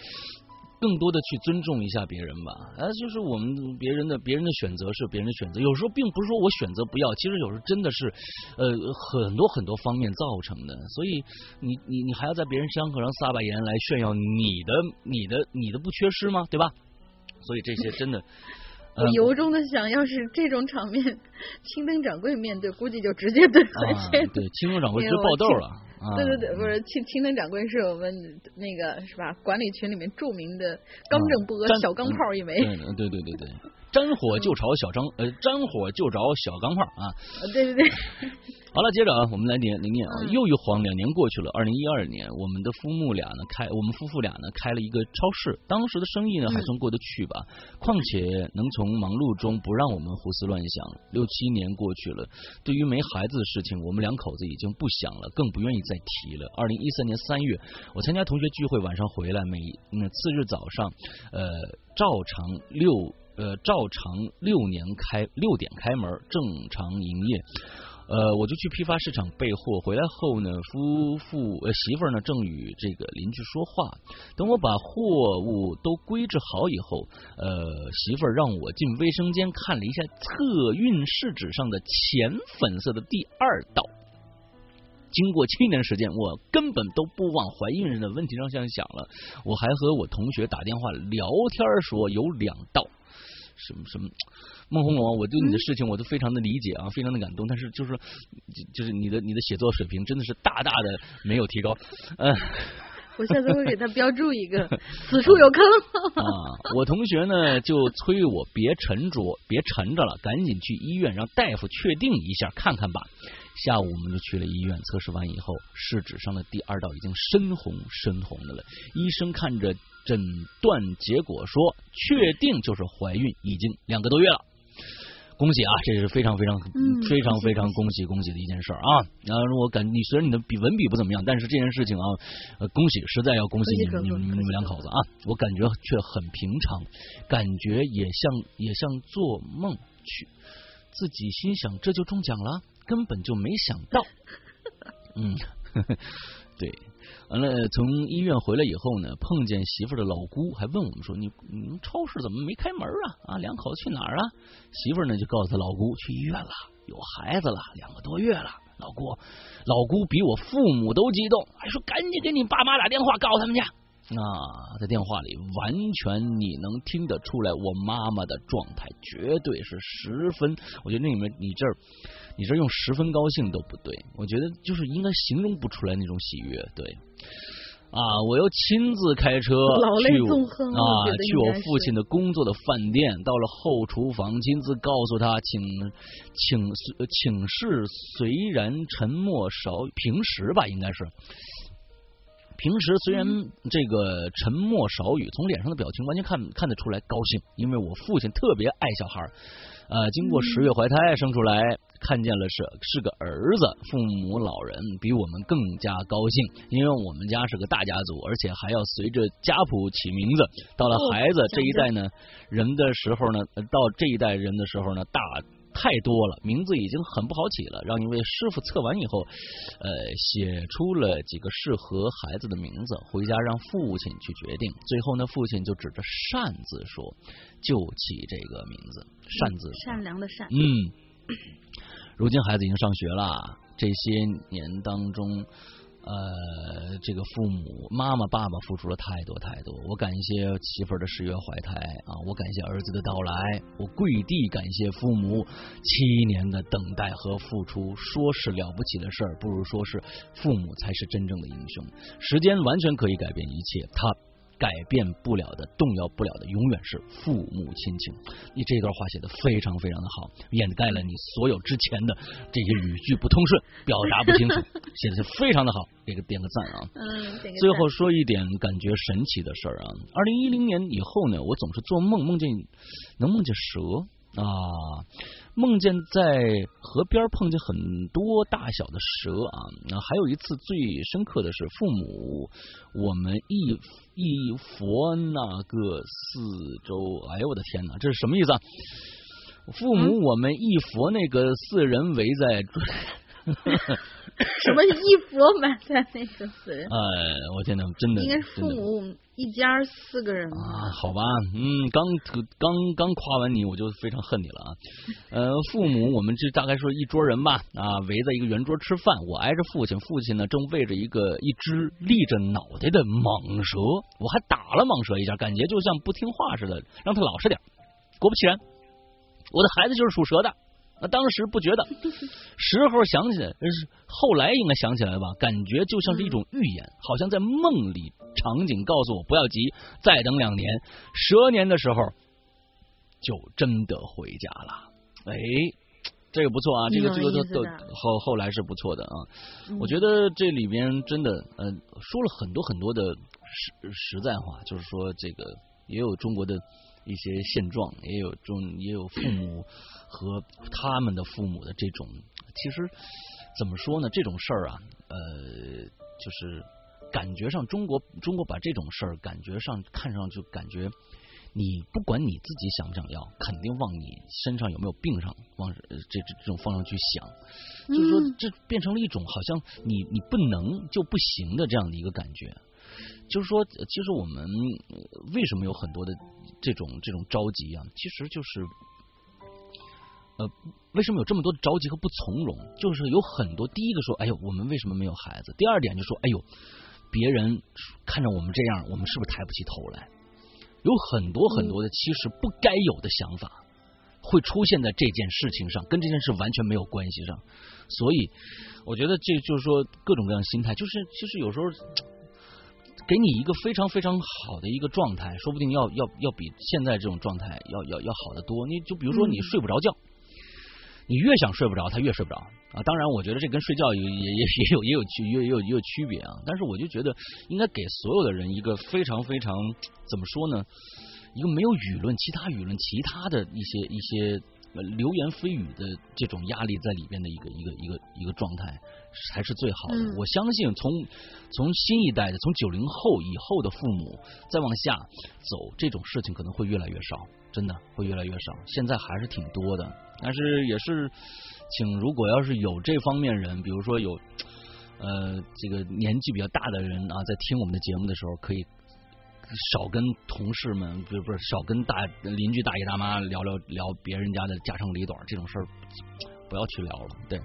更多的去尊重一下别人吧。啊，就是我们别人的别人的选择是别人的选择，有时候并不是说我选择不要，其实有时候真的是呃很多很多方面造成的。所以你你你还要在别人伤口上撒把盐来炫耀你的你的你的不缺失吗？对吧？所以这些真的。我由衷的想要是这种场面，青灯掌柜面对，估计就直接对回去。对，青灯掌柜直接爆豆了。对对对，不是青青藤掌柜是我们那个是吧？管理群里面著名的刚正不阿小钢炮一枚。对对对对，沾火就着小张呃，沾火就着小钢炮啊。对对对。好了，接着啊，我们来念念念啊。又一晃，两年过去了。二零一二年，我们的夫妇俩呢开，我们夫妇俩呢开了一个超市。当时的生意呢还算过得去吧，况且能从忙碌中不让我们胡思乱想。六七年过去了，对于没孩子的事情，我们两口子已经不想了，更不愿意再提了。二零一三年三月，我参加同学聚会，晚上回来，每那次日早上，呃，照常六呃照常六年开六点开门，正常营业。呃，我就去批发市场备货，回来后呢，夫妇呃媳妇儿呢正与这个邻居说话。等我把货物都归置好以后，呃，媳妇儿让我进卫生间看了一下测孕试纸上的浅粉色的第二道。经过七年时间，我根本都不往怀孕人的问题上想想了。我还和我同学打电话聊天说有两道。什么什么，孟红龙，我对你的事情我都非常的理解啊，非常的感动。但是就是就是你的你的写作水平真的是大大的没有提高。嗯，我下次会给他标注一个，此处有坑。啊，我同学呢就催我别沉着，别沉着了，赶紧去医院让大夫确定一下看看吧。下午我们就去了医院，测试完以后，试纸上的第二道已经深红深红的了。医生看着。诊断结果说，确定就是怀孕，已经两个多月了。恭喜啊，这是非常非常嗯非常非常恭恭喜恭喜的一件事啊！然后我感你虽然你的笔文笔不怎么样，但是这件事情啊，呃，恭喜，实在要恭喜你们你们你们两口子啊！我感觉却很平常，感觉也像也像做梦去，自己心想这就中奖了，根本就没想到，嗯，对。完了，从医院回来以后呢，碰见媳妇的老姑，还问我们说：“你你们超市怎么没开门啊？啊，两口子去哪儿啊？”媳妇呢就告诉他老姑去医院了，有孩子了，两个多月了。老姑，老姑比我父母都激动，还说赶紧给你爸妈打电话告诉他们去。那，在电话里完全你能听得出来，我妈妈的状态绝对是十分。我觉得那里面你这儿，你这儿用十分高兴都不对，我觉得就是应该形容不出来那种喜悦。对，啊，我又亲自开车去啊，去我父亲的工作的饭店，到了后厨房，亲自告诉他，请请请示虽然沉默少，平时吧应该是。平时虽然这个沉默少语，从脸上的表情完全看看得出来高兴，因为我父亲特别爱小孩儿。呃，经过十月怀胎生出来，看见了是是个儿子，父母老人比我们更加高兴，因为我们家是个大家族，而且还要随着家谱起名字。到了哦孩子这一代呢人的时候呢，呃到这一代人的时候呢，大。太多了，名字已经很不好起了。让一位师傅测完以后，呃，写出了几个适合孩子的名字，回家让父亲去决定。最后呢，父亲就指着善字说：“就起这个名字，善字。”善良的善，嗯，如今孩子已经上学了，这些年当中，呃，这个父母妈妈爸爸付出了太多太多。我感谢媳妇儿的十月怀胎啊，我感谢儿子的到来，我跪地感谢父母七年的等待和付出。说是了不起的事儿，不如说是父母才是真正的英雄。时间完全可以改变一切，他。改变不了的、动摇不了的，永远是父母亲情。你这段话写的非常非常的好，掩盖了你所有之前的这些语句不通顺、表达不清楚，写的是非常的好，给个点个赞啊！嗯，最后说一点感觉神奇的事儿啊，二零一零年以后呢，我总是做梦，梦见能梦见蛇啊，梦见在河边碰见很多大小的蛇啊，啊，还有一次最深刻的是父母我们一一佛那个四周，哎呦我的天哪，这是什么意思啊？父母我们一佛那个四人围在。什么一佛埋在那个死人，呃，我天哪，真的应该是父母一家四个人吧啊，好吧，嗯，刚刚刚夸完你，我就非常恨你了啊。呃，父母，我们这大概说一桌人吧，啊，围在一个圆桌吃饭，我挨着父亲，父亲呢正喂着一个一只立着脑袋的蟒蛇，我还打了蟒蛇一下，感觉就像不听话似的，让他老实点。果不其然，我的孩子就是属蛇的。那当时不觉得，时候想起来，后来应该想起来吧？感觉就像是一种预言，好像在梦里场景告诉我不要急，再等两年，蛇年的时候就真的回家了。哎，这个不错啊，这个这个都后后来是不错的啊。嗯我觉得这里边真的，呃，说了很多很多的实实在话，就是说这个也有中国的一些现状，也有中也有父母和他们的父母的这种，其实怎么说呢？这种事儿啊，呃，就是感觉上中国中国把这种事儿感觉上看上去感觉。你不管你自己想不想要，肯定往你身上有没有病上，往呃这这这种方向去想，就是说嗯这变成了一种好像你你不能就不行的这样的一个感觉。就是说，呃其实我们呃为什么有很多的这种这种着急啊？其实就是，呃，为什么有这么多的着急和不从容？就是有很多，第一个说，哎呦，我们为什么没有孩子？第二点就说，哎呦，别人看着我们这样，我们是不是抬不起头来？有很多很多的其实不该有的想法会出现在这件事情上，跟这件事完全没有关系上。所以，我觉得这就是说各种各样心态，就是其实有时候给你一个非常非常好的一个状态，说不定要要要比现在这种状态要要要好得多。你就比如说你嗯睡不着觉，你越想睡不着，他越睡不着啊。当然，我觉得这跟睡觉也也也也有也有区也有也有也有区别啊。但是我就觉得应该给所有的人一个非常非常怎么说呢？一个没有舆论、其他舆论、其他的一些一些流言蜚语的这种压力在里边的一个一个一个一个状态，才是最好的。嗯我相信从从新一代的，从九零后以后的父母再往下走，这种事情可能会越来越少，真的会越来越少。现在还是挺多的，但是也是，请如果要是有这方面人，比如说有呃这个年纪比较大的人啊，在听我们的节目的时候，可以少跟同事们，不是不是少跟大邻居大爷大妈聊聊聊别人家的家长里短这种事儿，不要去聊了。对，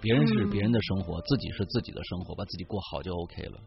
别人是嗯别人的生活，自己是自己的生活，把自己过好就 OK 了。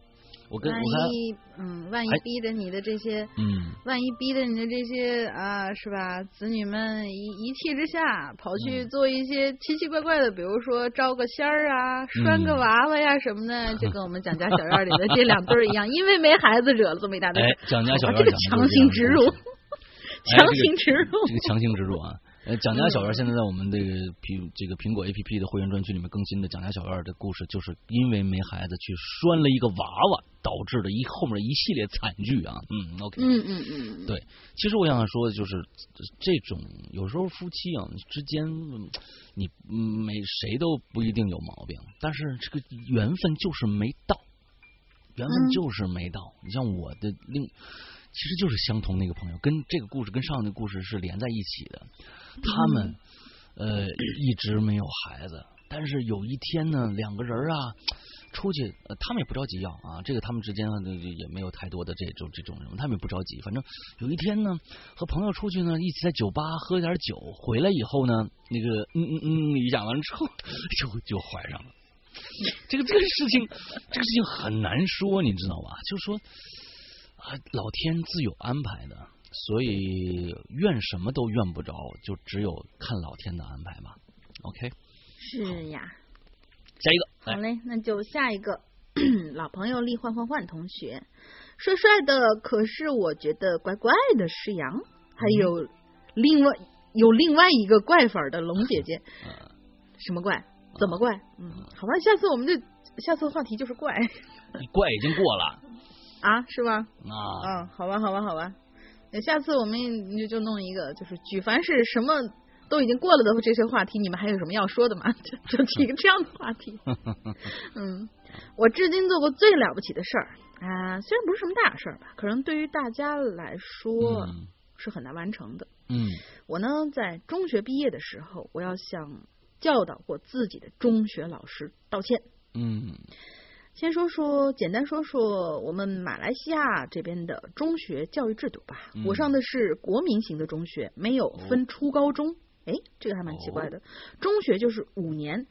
我跟万一嗯，万一逼着你的这些，嗯万一逼着你的这些啊，是吧？子女们一一气之下跑去嗯做一些奇奇怪怪的，比如说招个仙儿啊、拴个嗯娃娃呀什么的，就跟我们蒋家小院里的这两对儿一样，因为没孩子惹了这么一大堆哎。，蒋家小哇这个强行植入，哎强行植入。这个强行植入啊。呃，蒋家小院嗯现在在我们这个苹这个苹果 A P P 的会员专区里面更新的蒋家小院的故事，就是因为没孩子去拴了一个娃娃，导致的一后面一系列惨剧啊。嗯，OK，嗯嗯嗯，对其实我想说的就是，这种有时候夫妻啊之间，嗯你没谁都不一定有毛病，但是这个缘分就是没到，缘分嗯就是没到。你像我的另，其实就是相同那个朋友，跟这个故事跟上一个故事是连在一起的。他们、呃一直没有孩子，但是有一天呢，两个人啊出去，他们也不着急要啊，这个他们之间呢也没有太多的这种这种人，他们也不着急。反正有一天呢，和朋友出去呢，一起在酒吧喝点酒，回来以后呢，那个嗯嗯嗯一下完之后，就就怀上了。这个这个事情，这个事情很难说，你知道吧？就说啊，老天自有安排的，所以怨什么都怨不着，就只有看老天的安排嘛。OK，是呀。下一个，好嘞，那就下一个老朋友厉换换换同学，帅帅的，可是我觉得怪怪的是羊，还有另外有另外一个怪粉的龙姐姐，呃，什么怪？怎么怪？嗯，好吧，下次我们就下次话题就是怪怪已经过了 啊，是吧？啊，嗯，好吧，好吧，好吧，那下次我们就就弄一个，就是举凡是什么。都已经过了的这些话题，你们还有什么要说的吗？就就提个这样的话题。嗯，我至今做过最了不起的事儿啊，虽然不是什么大事儿吧，可能对于大家来说嗯是很难完成的。嗯我呢，在中学毕业的时候，我要向教导过自己的中学老师道歉。嗯先说说，简单说说我们马来西亚这边的中学教育制度吧。嗯我上的是国民型的中学，没有分初高中。哎、这个还蛮奇怪的。中学就是五年，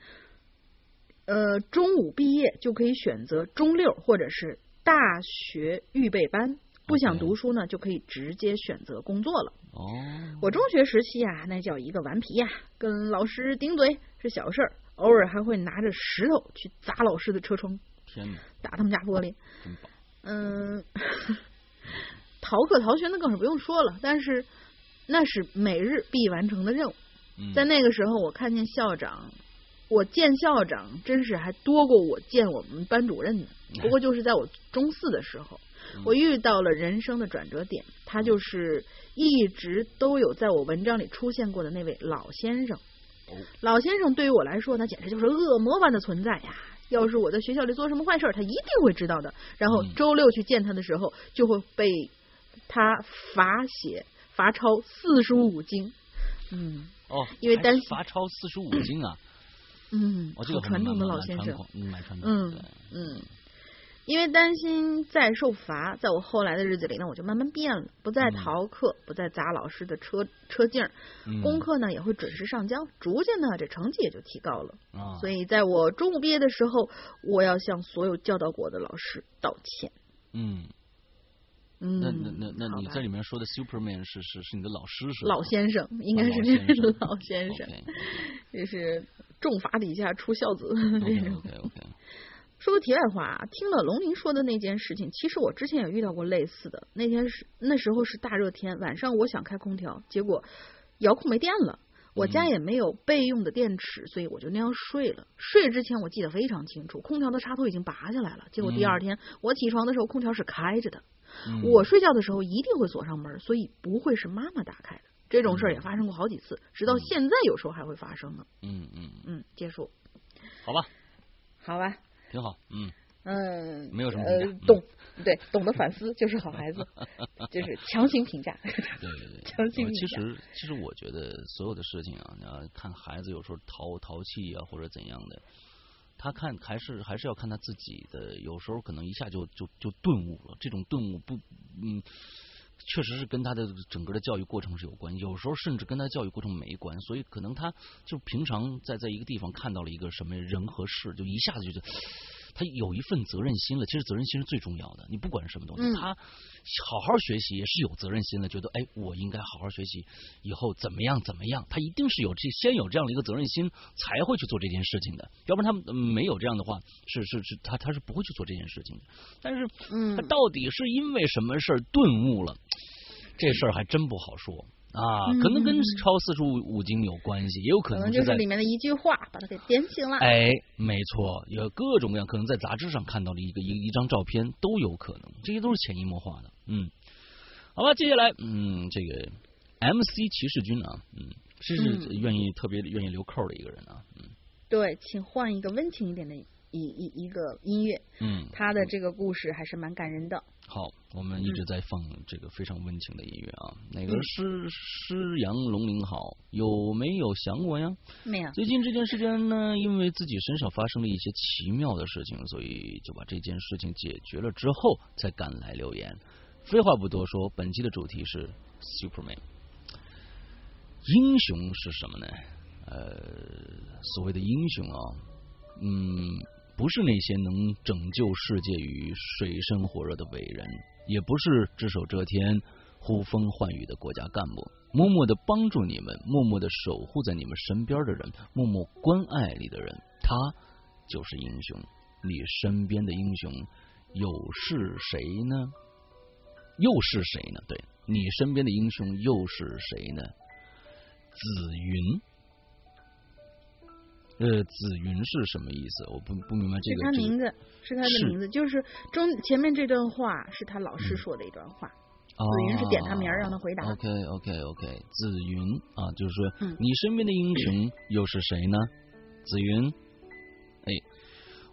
呃，中五毕业就可以选择中六或者是大学预备班。不想读书呢，就可以直接选择工作了。哦，我中学时期啊，那叫一个顽皮呀、跟老师顶嘴是小事儿，偶尔还会拿着石头去砸老师的车窗。打他们家玻璃。嗯，逃课逃学那更是不用说了，但是那是每日必完成的任务。嗯在那个时候，我看见校长，我见校长真是还多过我见我们班主任呢。不过就是在我中四的时候，嗯我遇到了人生的转折点，他就是一直都有在我文章里出现过的那位老先生。哦老先生对于我来说，那简直就是恶魔般的存在呀！要是我在学校里做什么坏事，他一定会知道的。然后嗯周六去见他的时候，就会被他罚写罚抄四书五经。嗯哦，因为担心罚抄四十五经啊，嗯，哦，这个好传统的老先生。，嗯蛮传统，嗯对嗯，因为担心再受罚，在我后来的日子里呢，我就慢慢变了，不再嗯逃课，不再砸老师的车车镜功课呢也会准时上交，逐渐呢这成绩也就提高了。啊，所以在我中午毕业的时候，我要向所有教导过我的老师道歉。嗯，嗯，那那那那你在里面说的 Superman 是是是你的老师是吧老先生应该是哦这位老先生 就是重罚底下出孝子这 OK 种。OK OK，说个题外话啊，听了龙鳞说的那件事情，其实我之前也遇到过类似的。那天是那时候是大热天，晚上我想开空调，结果遥控没电了。我家嗯也没有备用的电池，所以我就那样睡了。睡之前我记得非常清楚，空调的插头已经拔下来了。结果第嗯二天我起床的时候，空调是开着的。嗯我睡觉的时候一定会锁上门，所以不会是妈妈打开的。这种事儿也发生过好几次，直到现在有时候还会发生呢。嗯嗯，嗯，结束，好吧，好吧，挺好，嗯，嗯，没有什么呃懂，对，懂得反思就是好孩子，就是强行评价。对对对，强行评价实其实我觉得所有的事情啊，你要看孩子有时候淘淘气啊或者怎样的，他看还是还是要看他自己的，有时候可能一下就就就顿悟了，这种顿悟不嗯。确实是跟他的整个的教育过程是有关，有时候甚至跟他教育过程没关，所以可能他就平常在在一个地方看到了一个什么人和事，就一下子就就他有一份责任心了。其实责任心是最重要的，你不管是什么东西，嗯他好好学习也是有责任心的，觉得哎，我应该好好学习，以后怎么样怎么样，他一定是有这先有这样的一个责任心，才会去做这件事情的。要不然他嗯没有这样的话，是是是，他他是不会去做这件事情的。但是嗯他到底是因为什么事儿顿悟了，这事儿还真不好说啊，可能跟嗯超四书五经有关系，也有可可能就是里面的一句话把它给点醒了。哎，没错，有各种各样，可能在杂志上看到了一个一一张照片都有可能，这些都是潜移默化的。嗯，好吧，接下来，嗯，这个 MC 骑士军啊，嗯，是愿意特别愿意留扣的一个人啊，嗯对，请换一个温情一点的一一一个音乐，嗯，他的这个故事还是蛮感人的。好，我们一直在放这个非常温情的音乐啊。哪个嗯诗诗阳龙鳞好？有没有想我呀？没有，最近这段时间呢，因为自己身上发生了一些奇妙的事情，所以就把这件事情解决了之后，才赶来留言。废话不多说，本期的主题是 Superman。英雄是什么呢？呃，所谓的英雄啊，嗯，不是那些能拯救世界于水深火热的伟人，也不是只手遮天、呼风唤雨的国家干部，默默的帮助你们，默默的守护在你们身边的人，默默关爱你的人，他就是英雄。你身边的英雄又是谁呢？又是谁呢？对你身边的英雄又是谁呢？紫云。呃，紫云是什么意思？我不不明白这个。这个他名字，是他的名字，就是中前面这段话是他老师嗯说的一段话。紫云是点他名儿让他回答 OK OK OK，紫云啊，就是说、嗯你身边的英雄 又是谁呢？紫云，哎，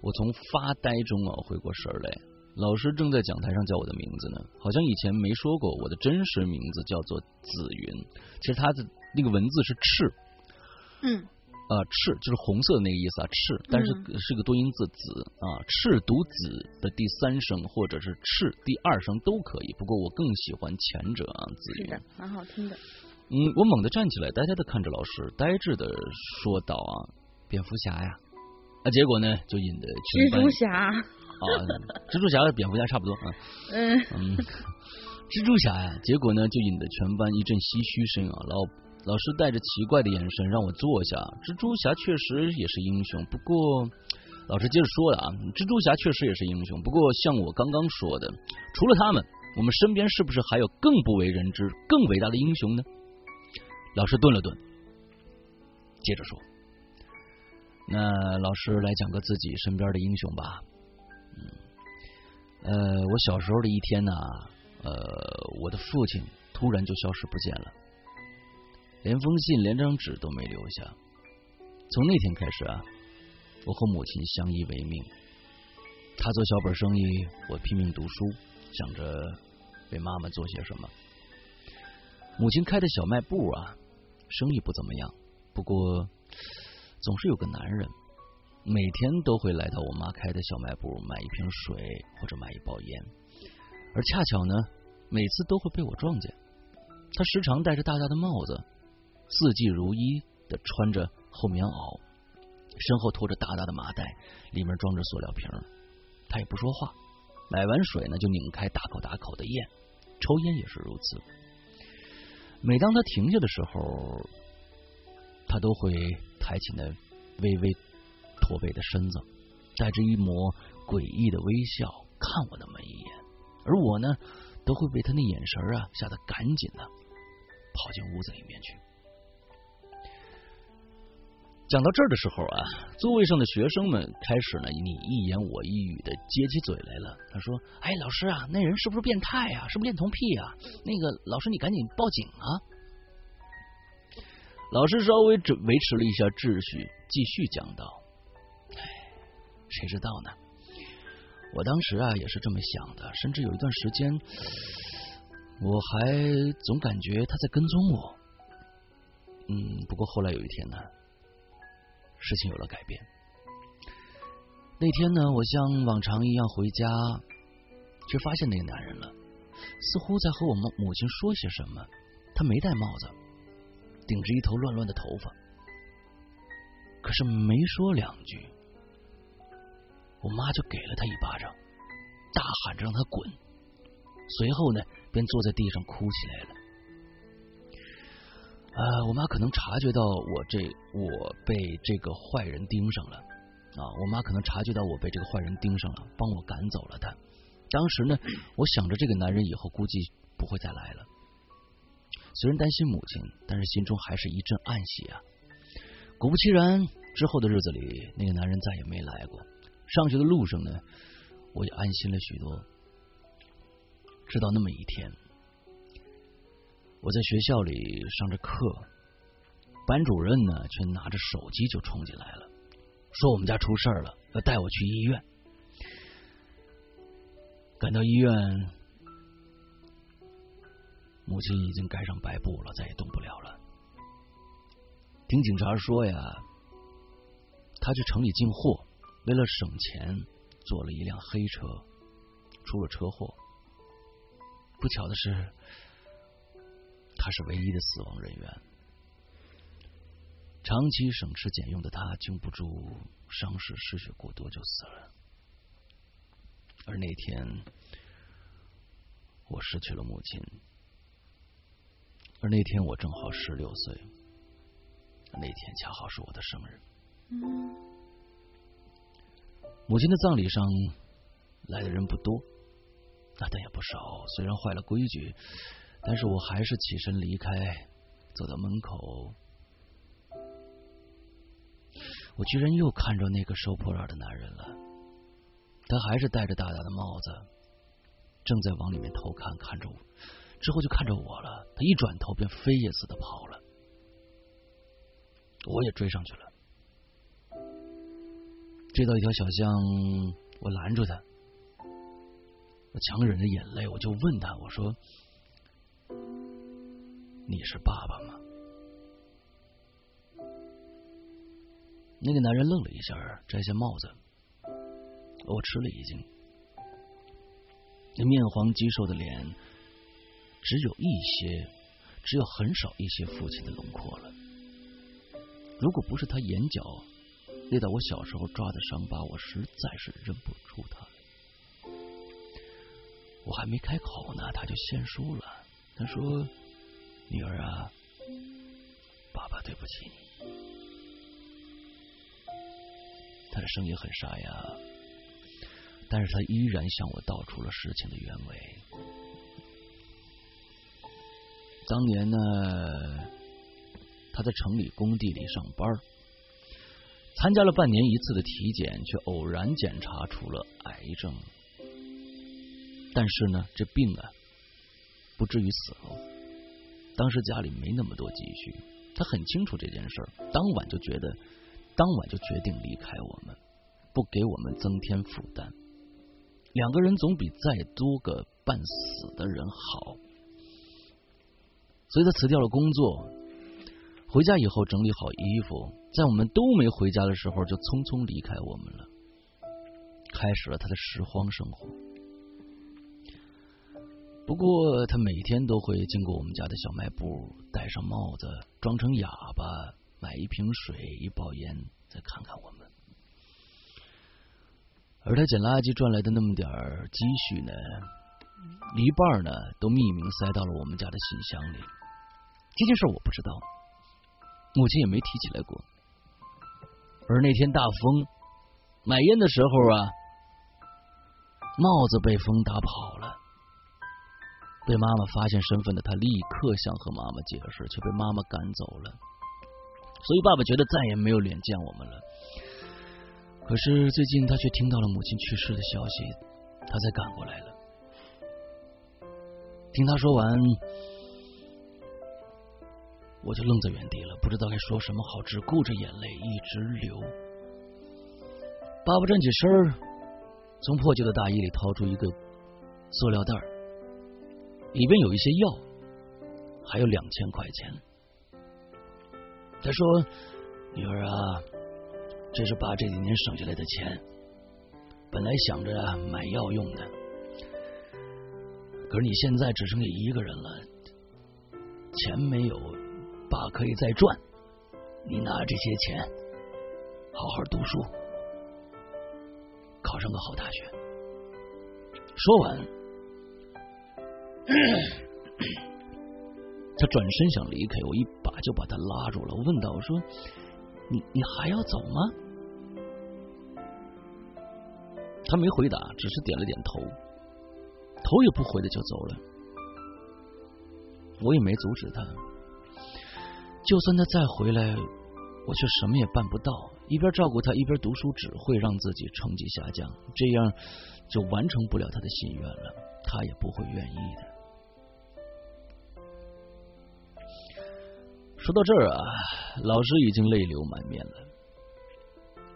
我从发呆中啊回过神儿来，老师正在讲台上叫我的名字呢，好像以前没说过我的真实名字叫做紫云，其实他的那个文字是赤。嗯啊，赤就是红色的那个意思啊，赤，但是嗯是个多音字子啊，赤读子的第三声或者是赤第二声都可以，不过我更喜欢前者啊，子云。是的，蛮好听的。嗯，我猛地站起来，呆呆的看着老师，呆滞的说道啊，蝙蝠侠呀，啊，结果呢就引得全班蜘蛛侠，啊，蜘蛛侠和蝙蝠侠差不多啊，嗯嗯，蜘蛛侠呀，结果呢就引得全班一阵唏嘘声啊。老老师带着奇怪的眼神让我坐下。蜘蛛侠确实也是英雄，不过老师接着说的啊，蜘蛛侠确实也是英雄，不过像我刚刚说的，除了他们，我们身边是不是还有更不为人知、更伟大的英雄呢？老师顿了顿，接着说：“那老师来讲个自己身边的英雄吧。”嗯，呃，我小时候的一天呢、呃，我的父亲突然就消失不见了，连封信、连张纸都没留下。从那天开始啊，我和母亲相依为命。他做小本生意，我拼命读书，想着为妈妈做些什么。母亲开的小卖部啊，生意不怎么样，不过总是有个男人，每天都会来到我妈开的小卖部买一瓶水或者买一包烟，而恰巧呢，每次都会被我撞见。他时常戴着大大的帽子，四季如一的穿着厚棉袄，身后拖着大大的麻袋，里面装着塑料瓶。他也不说话，买完水呢就拧开大口大口的咽，抽烟也是如此。每当他停下的时候，他都会抬起那微微驼背的身子，带着一抹诡异的微笑看我那么一眼，而我呢，都会被他那眼神啊吓得赶紧的跑进屋子里面去。讲到这儿的时候啊，座位上的学生们开始呢你一言我一语的接起嘴来了。他说：“哎，老师啊，那人是不是变态啊？是不是恋童癖啊？那个老师，你赶紧报警啊！”老师稍微维维持了一下秩序，继续讲道：“哎，谁知道呢？我当时啊也是这么想的，甚至有一段时间，我还总感觉他在跟踪我。嗯，不过后来有一天呢，事情有了改变。那天呢，我像往常一样回家，却发现那个男人了，似乎在和我母母亲说些什么。他没戴帽子。”顶着一头乱乱的头发，可是没说两句，我妈就给了他一巴掌，大喊着让他滚。随后呢，便坐在地上哭起来了。啊，我妈可能察觉到我这我被这个坏人盯上了啊，我妈可能察觉到我被这个坏人盯上了，帮我赶走了他。当时呢，我想着这个男人以后估计不会再来了。虽然担心母亲，但是心中还是一阵暗喜啊。果不其然，之后的日子里，那个男人再也没来过。上学的路上呢，我也安心了许多。直到那么一天，我在学校里上着课，班主任呢却拿着手机就冲进来了，说我们家出事了，要带我去医院。赶到医院。母亲已经盖上白布了，再也动不了了。听警察说呀，他去城里进货，为了省钱，坐了一辆黑车，出了车祸。不巧的是，他是唯一的死亡人员。长期省吃俭用的他，经不住伤势，失血过多就死了。而那天，我失去了母亲。而那天我正好十六岁，那天恰好是我的生日。母亲的葬礼上来的人不多，但也不少。虽然坏了规矩，但是我还是起身离开，走到门口，我居然又看着那个收破烂的男人了。他还是戴着大大的帽子，正在往里面偷看，看着我。之后就看着我了，他一转头便飞也似的跑了，我也追上去了。追到一条小巷，我拦住他，我强忍着眼泪，我就问他：“我说，你是爸爸吗？”那个男人愣了一下，摘下帽子，我吃了一惊，那面黄肌瘦的脸。只有一些，只有很少一些父亲的轮廓了。如果不是他眼角那道我小时候抓的伤疤，我实在是认不出他。我还没开口呢，他就先输了。他说：“女儿啊，爸爸对不起你。”他的声音很沙哑，但是他依然向我道出了事情的原委。当年呢，他在城里工地里上班，参加了半年一次的体检，却偶然检查出了癌症。但是呢，这病啊，不至于死了。当时家里没那么多积蓄，他很清楚这件事儿，当晚就觉得，当晚就决定离开我们，不给我们增添负担。两个人总比再多个半死的人好。所以他辞掉了工作，回家以后整理好衣服，在我们都没回家的时候，就匆匆离开我们了，开始了他的拾荒生活。不过他每天都会经过我们家的小卖部，戴上帽子，装成哑巴，买一瓶水，一包烟，再看看我们。而他捡垃圾赚来的那么点儿积蓄呢，一半呢都匿名塞到了我们家的信箱里。这件事我不知道，母亲也没提起来过。而那天大风买烟的时候啊，帽子被风打跑了，被妈妈发现身份的他立刻想和妈妈解释，却被妈妈赶走了。所以爸爸觉得再也没有脸见我们了。可是最近他却听到了母亲去世的消息，他才赶过来了。听他说完。我就愣在原地了，不知道该说什么好，只顾着眼泪一直流。爸爸站起身，从破旧的大衣里掏出一个塑料袋儿，里边有一些药，还有两千块钱。他说：“女儿啊，这是爸这几年省下来的钱，本来想着买药用的，可是你现在只剩下一个人了，钱没有，爸可以再赚。你拿这些钱好好读书，考上个好大学。”说完，他转身想离开，我一把就把他拉住了。我问道：“我说，你你还要走吗？”他没回答，只是点了点头，头也不回的就走了。我也没阻止他。就算他再回来，我却什么也办不到。一边照顾他，一边读书，只会让自己成绩下降，这样就完成不了他的心愿了。他也不会愿意的。说到这儿啊，老师已经泪流满面了，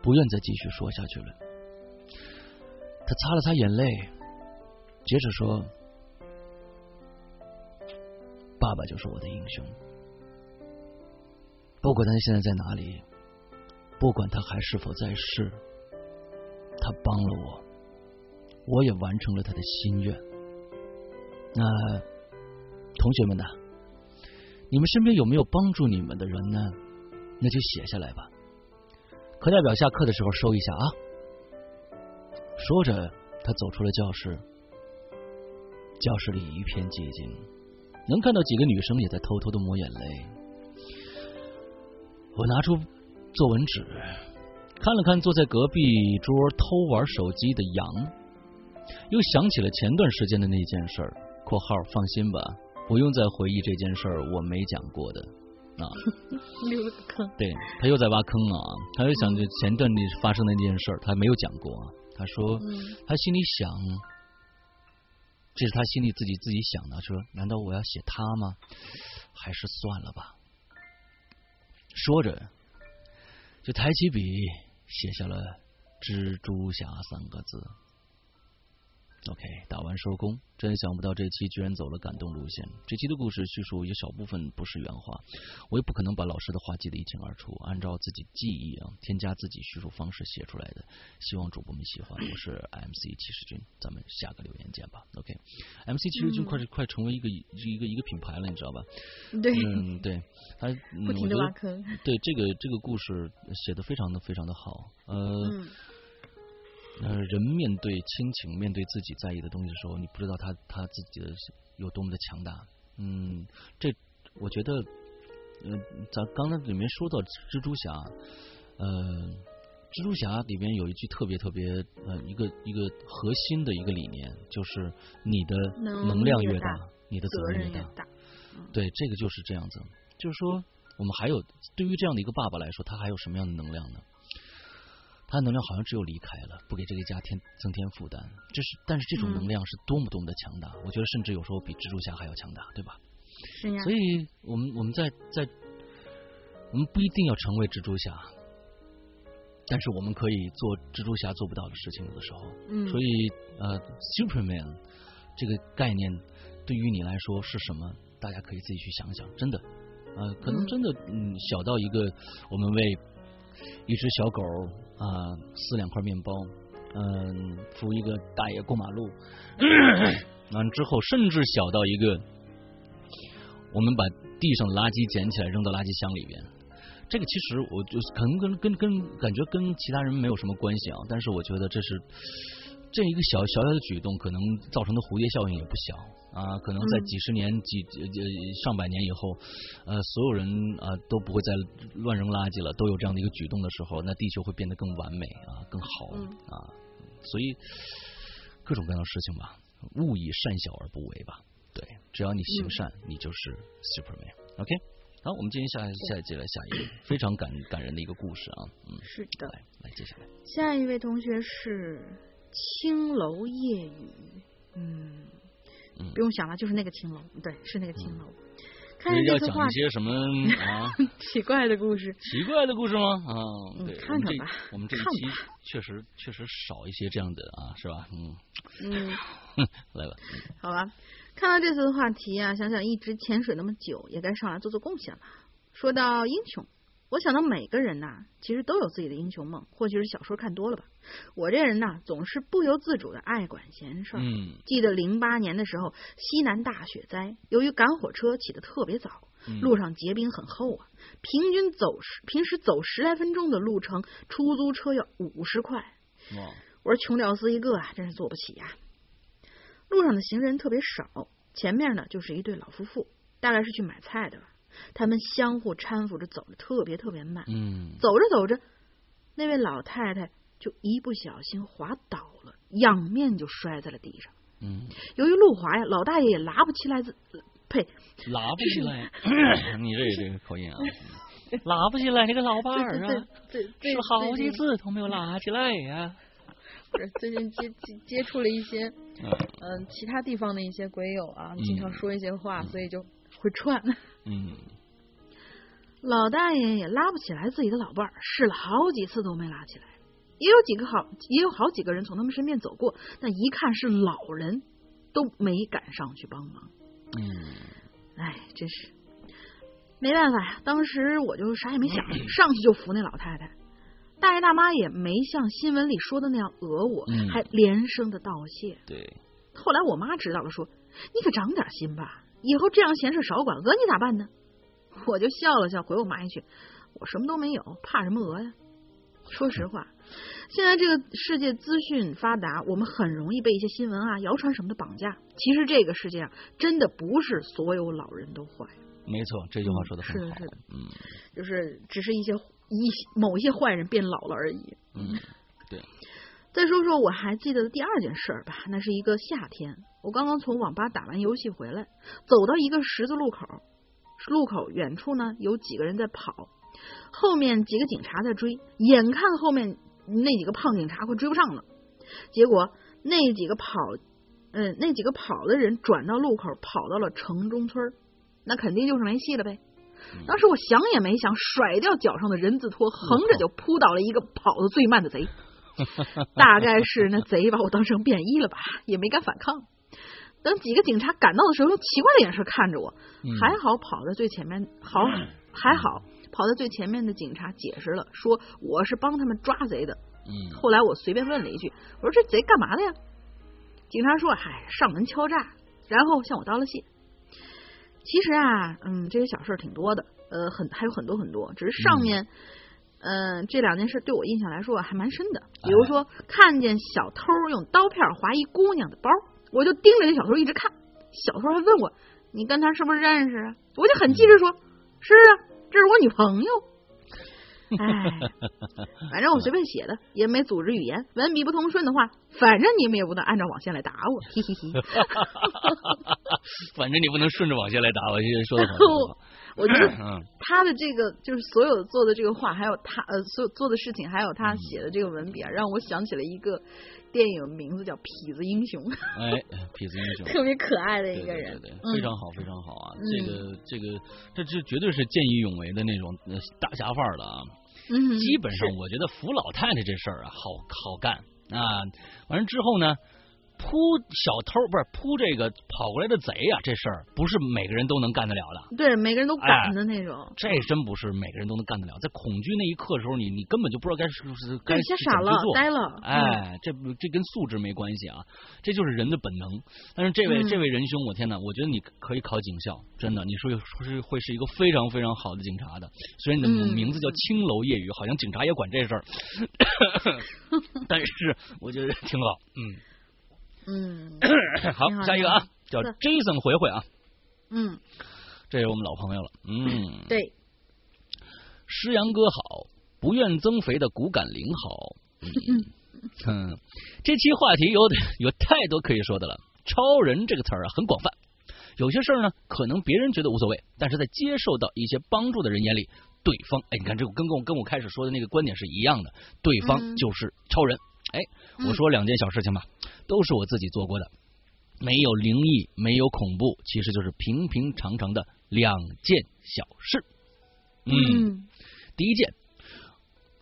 不愿再继续说下去了。他擦了擦眼泪，接着说：“爸爸就是我的英雄，不管他现在在哪里，不管他还是否在世，他帮了我，我也完成了他的心愿。那同学们呢？”你们身边有没有帮助你们的人呢？那就写下来吧。课代表下课的时候收一下啊。说着，他走出了教室。教室里一片寂静，能看到几个女生也在偷偷的抹眼泪。我拿出作文纸，看了看坐在隔壁桌偷玩手机的杨，又想起了前段时间的那件事儿。（括号放心吧。）不用再回忆这件事儿，我没讲过的啊。留了坑。对他又在挖坑啊！他又想着前段里发生的那件事儿，他没有讲过。他说，他心里想，这是他心里自己自己想的。说，难道我要写他吗？还是算了吧。说着，就抬起笔写下了“蜘蛛侠”三个字。OK，打完收工，真想不到这期居然走了感动路线。这期的故事叙述有小部分不是原话，我也不可能把老师的话记得一清二楚，按照自己记忆啊，添加自己叙述方式写出来的。希望主播们喜欢。我是 MC 七十军，咱们下个留言见吧。OK，MC 七十军快快成为一个一个一个品牌了，你知道吧？对，嗯，对，他不停的挖坑。对，这个这个故事写的非常的非常的好，呃。呃，人面对亲情，面对自己在意的东西的时候，你不知道他他自己的有多么的强大。嗯，这我觉得，嗯，咱刚才里面说到蜘蛛侠，呃，蜘蛛侠里面有一句特别特别呃一个一个核心的一个理念，就是你的能量越大，你的责任越大。对，这个就是这样子。就是说，我们还有对于这样的一个爸爸来说，他还有什么样的能量呢？他的能量好像只有离开了，不给这个家添增添负担。这是，但是这种能量是多么多么的强大，我觉得甚至有时候比蜘蛛侠还要强大，对吧？是呀。所以我们我们在在我们不一定要成为蜘蛛侠，但是我们可以做蜘蛛侠做不到的事情，有的时候。嗯。所以呃，Superman 这个概念对于你来说是什么？大家可以自己去想想。真的，呃，可能真的，嗯，小到一个我们为一只小狗。啊，撕两块面包，嗯，扶一个大爷过马路，完之后，甚至小到一个，我们把地上垃圾捡起来扔到垃圾箱里边。这个其实我就可能跟跟跟感觉跟其他人没有什么关系啊，但是我觉得这是这一个小小小的举动，可能造成的蝴蝶效应也不小。啊，可能在几十年、几呃上百年以后，呃，所有人啊都不会再乱扔垃圾了，都有这样的一个举动的时候，那地球会变得更完美啊，更好啊。所以各种各样的事情吧，勿以善小而不为吧。对，只要你行善，你就是 Superman。OK，好，我们今天下下一节来下一个非常感感人的一个故事啊。嗯，是的，来来接下来，下一位同学是青楼夜雨，嗯。嗯，不用想了，就是那个青楼，对，是那个青楼。看这次话讲一些什么啊 奇怪的故事，奇怪的故事吗？啊，嗯对，我们这看看吧我们这一期确实确实少一些这样的啊，是吧？嗯，嗯，来吧，好吧。看到这次的话题啊，想想一直潜水那么久，也该上来做做贡献了。说到英雄，我想到每个人呐、其实都有自己的英雄梦，或许是小说看多了吧。我这人呐、总是不由自主的爱管闲事儿。嗯记得零八年的时候，西南大雪灾，由于赶火车起得特别早，嗯路上结冰很厚啊，平均走十平时走十来分钟的路程，出租车要五十块。哇，我说穷屌丝一个啊，真是坐不起呀、路上的行人特别少，前面呢就是一对老夫妇，大概是去买菜的吧。他们相互搀扶着走的特别特别慢，嗯。走着走着，那位老太太就一不小心滑倒了，仰面就摔在了地上。嗯，由于路滑呀，老大爷也拉不起来自，呃呸，拉不起来，你这这个口音啊，拉不起来那个老伴儿啊，这这这是好几次都没有拉起来呀。不是最近接接接触了一些嗯。嗯、其他地方的一些鬼友啊，嗯。经常说一些话，所以就会串。嗯老大爷也拉不起来自己的老伴儿，试了好几次都没拉起来。也有几个好，也有好几个人从他们身边走过，但一看是老人，都没敢上去帮忙。嗯哎，真是没办法呀！当时我就啥也没想，上去就扶那老太太。大爷大妈也没像新闻里说的那样讹我，嗯还连声的道谢。对，后来我妈知道了，说：“你可长点心吧，以后这样闲事少管，讹你咋办呢？”我就笑了笑，回我妈一句：“我什么都没有，怕什么讹呀？”说实话，现在这个世界资讯发达，我们很容易被一些新闻啊、谣传什么的绑架。其实这个世界上真的不是所有老人都坏，没错，这句话说的很好。是的是的嗯就是只是一些一某一些坏人变老了而已。嗯 再说说我还记得的第二件事儿吧，那是一个夏天，我刚刚从网吧打完游戏回来，走到一个十字路口，路口远处呢有几个人在跑，后面几个警察在追，眼看后面那几个胖警察快追不上了，结果那几个跑，嗯，那几个跑的人转到路口，跑到了城中村那肯定就是没戏了呗。当时我想也没想，甩掉脚上的人字拖，横着就扑倒了一个跑得最慢的贼。大概是那贼把我当成便衣了吧，也没敢反抗。等几个警察赶到的时候，用奇怪的眼神看着我。嗯还好跑在最前面，好 还好跑在最前面的警察解释了，说我是帮他们抓贼的。嗯后来我随便问了一句，我说这贼干嘛的呀？警察说，嗨，上门敲诈，然后向我道了谢。其实啊，嗯，这些小事挺多的，呃，很还有很多很多，只是上面，嗯、这两件事对我印象来说啊还蛮深的。比如说，看见小偷用刀片划一姑娘的包，我就盯着那小偷一直看，小偷还问我，你跟他是不是认识啊？我就很机智说，是啊，这是我女朋友。哎，反正我随便写的，也没组织语言，文笔不通顺的话，反正你们也不能按照网线来打我，嘿嘿嘿。反正你不能顺着网线来打我，说的很好。我觉得嗯他的这个就是所有做的这个话，还有他呃所有做的事情，还有他写的这个文笔啊，让我想起了一个电影，名字叫《痞子英雄》，哎，痞子英雄。特别可爱的一个人，对对对，嗯非常好，非常好啊！嗯这个这个，这这绝对是见义勇为的那种呃大侠范儿了啊！嗯，基本上我觉得扶老太太这事儿啊，好好干啊。完了之后呢，扑小偷不是扑这个跑过来的贼啊，这事儿不是每个人都能干得了的。对每个人都敢的那种，这真不是每个人都能干得了，在恐惧那一刻的时候，你你根本就不知道该是是该对，是吓傻了呆了，嗯，哎，这不这跟素质没关系啊，这就是人的本能。但是这位、嗯这位仁兄，我天哪，我觉得你可以考警校，真的，你说说是会是一个非常非常好的警察的。虽然你的嗯名字叫青楼夜雨，好像警察也管这事儿，但是我觉得挺好。嗯，嗯。好下一个啊，叫 Jason 回回啊，嗯，这是我们老朋友了。嗯，对，诗阳哥好，不愿增肥的骨感灵好。嗯，嗯这期话题有 有太多可以说的了。超人这个词儿啊，很广泛。有些事儿呢，可能别人觉得无所谓，但是在接受到一些帮助的人眼里，对方，哎，你看这个跟跟我跟我开始说的那个观点是一样的，对方嗯。就是超人。哎，我说两件小事情吧，都是我自己做过的，没有灵异，没有恐怖，其实就是平平常常的两件小事。嗯，第一件，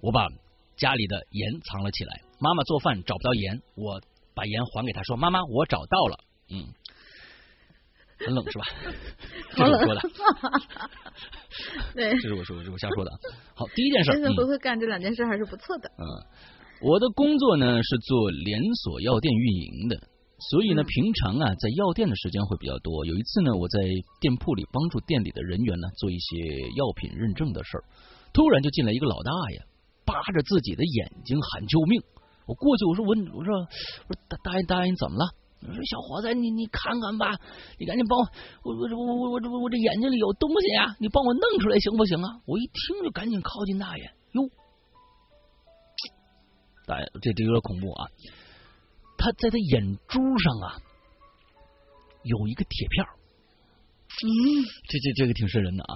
我把家里的盐藏了起来。妈妈做饭找不到盐，我把盐还给她，说：“妈妈，我找到了。”嗯，很冷是吧？这是我说的。对，这是我说，这是我瞎说的。好，第一件事，回回干这两件事还是不错的。嗯，我的工作呢是做连锁药店运营的，所以呢，平常啊在药店的时间会比较多。有一次呢，我在店铺里帮助店里的人员呢做一些药品认证的事儿，突然就进来一个老大爷，扒着自己的眼睛喊救命。我过去我说我我说我说大大爷大爷你怎么了？我说小伙子你你看看吧，你赶紧帮我我我我我我我这眼睛里有东西呀，你帮我弄出来行不行啊？我一听就赶紧靠近大爷，哟，大爷这这有点恐怖啊！他在他眼珠上啊有一个铁片嗯，这这这个挺瘆人的啊！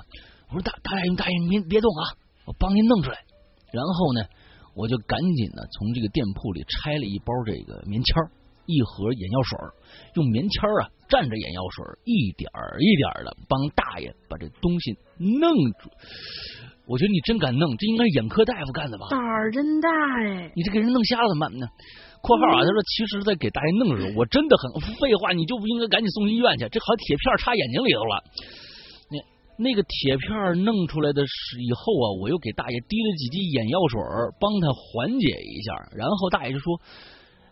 我说大大爷大爷您别动啊，我帮您弄出来。然后呢？我就赶紧呢，从这个店铺里拆了一包这个棉签一盒眼药水用棉签啊蘸着眼药水一点一点的帮大爷把这东西弄住。我觉得你真敢弄，这应该是眼科大夫干的吧？胆儿真大哎！你这给人弄瞎了怎么办呢？（括号啊，他说其实，在给大爷弄的时候，我真的很废话，你就不应该赶紧送医院去，这好像铁片插眼睛里头了。）那那个铁片弄出来的是以后啊，我又给大爷滴了几滴眼药水，帮他缓解一下。然后大爷就说：“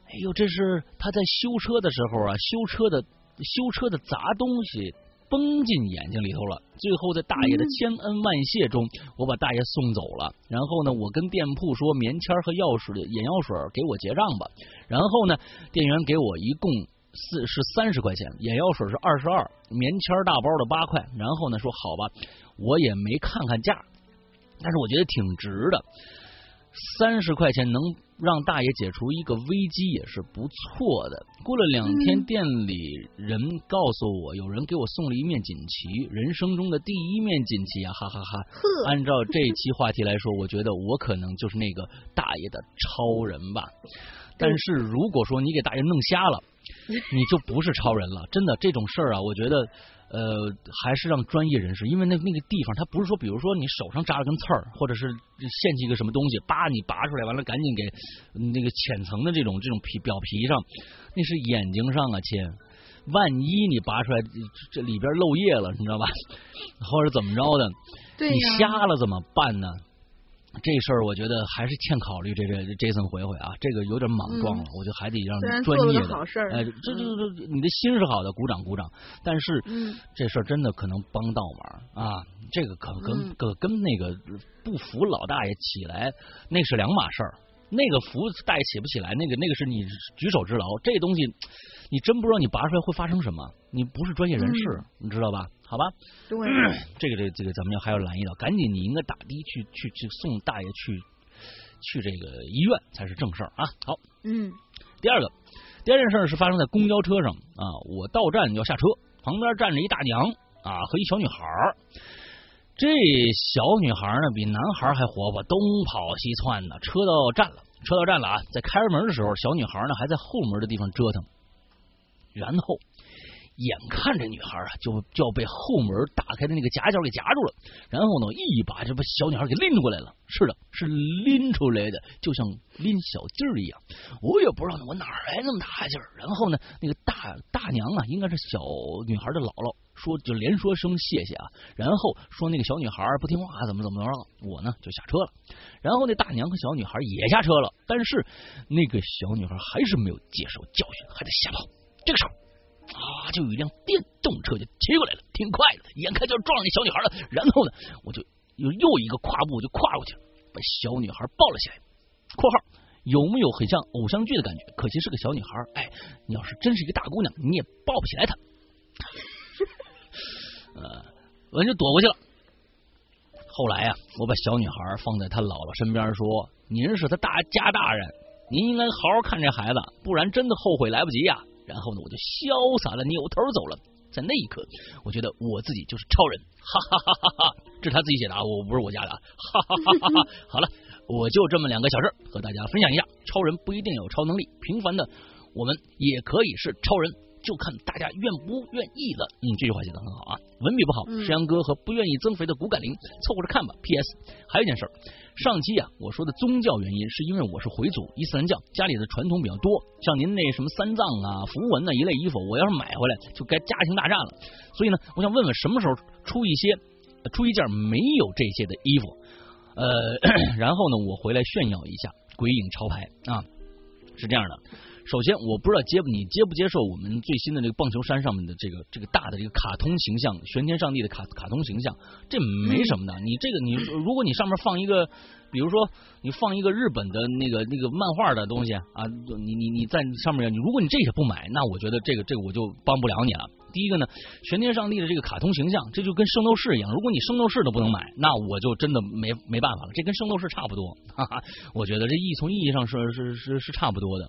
哎呦，这是他在修车的时候啊，修车的修车的砸东西崩进眼睛里头了。最后在大爷的千恩万谢中，我把大爷送走了。然后呢，我跟店铺说棉签和药水、眼药水给我结账吧。然后呢，店员给我一共。”四是三十块钱，眼药水是二十二，棉签大包的八块。然后呢，说好吧，我也没看看价，但是我觉得挺值的。三十块钱能让大爷解除一个危机也是不错的。过了两天，店里人告诉我，有人给我送了一面锦旗，人生中的第一面锦旗啊，哈哈哈！按照这期话题来说，我觉得我可能就是那个大爷的超人吧。但是如果说你给大爷弄瞎了，你就不是超人了，真的这种事儿啊，我觉得呃还是让专业人士，因为那那个地方他不是说，比如说你手上扎了根刺儿，或者是陷进一个什么东西，叭你拔出来完了，赶紧给那个浅层的这种这种皮表皮上，那是眼睛上啊亲，万一你拔出来这里边漏液了，你知道吧？或者怎么着的，你瞎了怎么办呢？这事儿我觉得还是欠考虑，这这这森回回啊，这个有点莽撞了，我觉得还得让专业的，哎，这这这你的心是好的，鼓掌鼓掌。但是这事儿真的可能帮倒忙啊，这个可跟跟跟那个不服老大爷起来那是两码事儿。那个服大爷起不起来，那个那个是你举手之劳，这东西你真不知道你拔出来会发生什么，你不是专业人士，你知道吧？好吧，对，这个这这个咱们要还要拦一道，赶紧你应该打的去去去送大爷去去这个医院才是正事儿啊。好，嗯，第二个第二件事是发生在公交车上啊，我到站要下车，旁边站着一大娘啊和一小女孩这小女孩呢比男孩还活泼，东跑西窜的。车到站了，车到站了啊，在开门的时候，小女孩呢还在后门的地方折腾，然后。眼看这女孩啊，就就要被后门打开的那个夹角给夹住了，然后呢，一把就把小女孩给拎过来了。是的，是拎出来的，就像拎小鸡儿一样。我也不知道我哪来那么大劲儿。然后呢，那个大大娘啊，应该是小女孩的姥姥，说就连说声谢谢啊，然后说那个小女孩不听话，怎么怎么着。我呢就下车了，然后那大娘和小女孩也下车了，但是那个小女孩还是没有接受教训，还在瞎跑。这个时候。啊！就有一辆电动车就骑过来了，挺快的，眼看就要撞那小女孩了。然后呢，我就又又一个跨步就跨过去了，把小女孩抱了起来。（括号有没有很像偶像剧的感觉？可惜是个小女孩。哎，你要是真是一个大姑娘，你也抱不起来她。呃，我就躲过去了。后来呀，我把小女孩放在她姥姥身边，说：“您是她大家大人，您应该好好看这孩子，不然真的后悔来不及呀。”然后呢，我就潇洒的扭头走了。在那一刻，我觉得我自己就是超人，哈哈哈哈哈！这是他自己写的啊，我不是我家的啊，哈哈哈哈哈！好了，我就这么两个小事和大家分享一下。超人不一定有超能力，平凡的我们也可以是超人。就看大家愿不愿意了。嗯，这句话写的很好啊，文笔不好，嗯石阳哥和不愿意增肥的骨感灵凑合着看吧。P.S. 还有一件事儿，上期啊我说的宗教原因是因为我是回族伊斯兰教，家里的传统比较多，像您那什么三藏啊、符文呐一类衣服，我要是买回来就该家庭大战了。所以呢，我想问问什么时候出一些呃出一件没有这些的衣服，呃，然后呢我回来炫耀一下鬼影潮牌啊，是这样的。首先，我不知道接不你接不接受我们最新的这个棒球衫上面的这个这个大的这个卡通形象，玄天上帝的卡卡通形象，这没什么的。你这个你如果你上面放一个，比如说你放一个日本的那个那个漫画的东西啊，你你你在上面，你如果你这也不买，那我觉得这个这个我就帮不了你了。第一个呢，玄天上帝的这个卡通形象，这就跟圣斗士一样。如果你圣斗士都不能买，那我就真的没没办法了。这跟圣斗士差不多，哈哈。我觉得这意从意义上是是是是差不多的。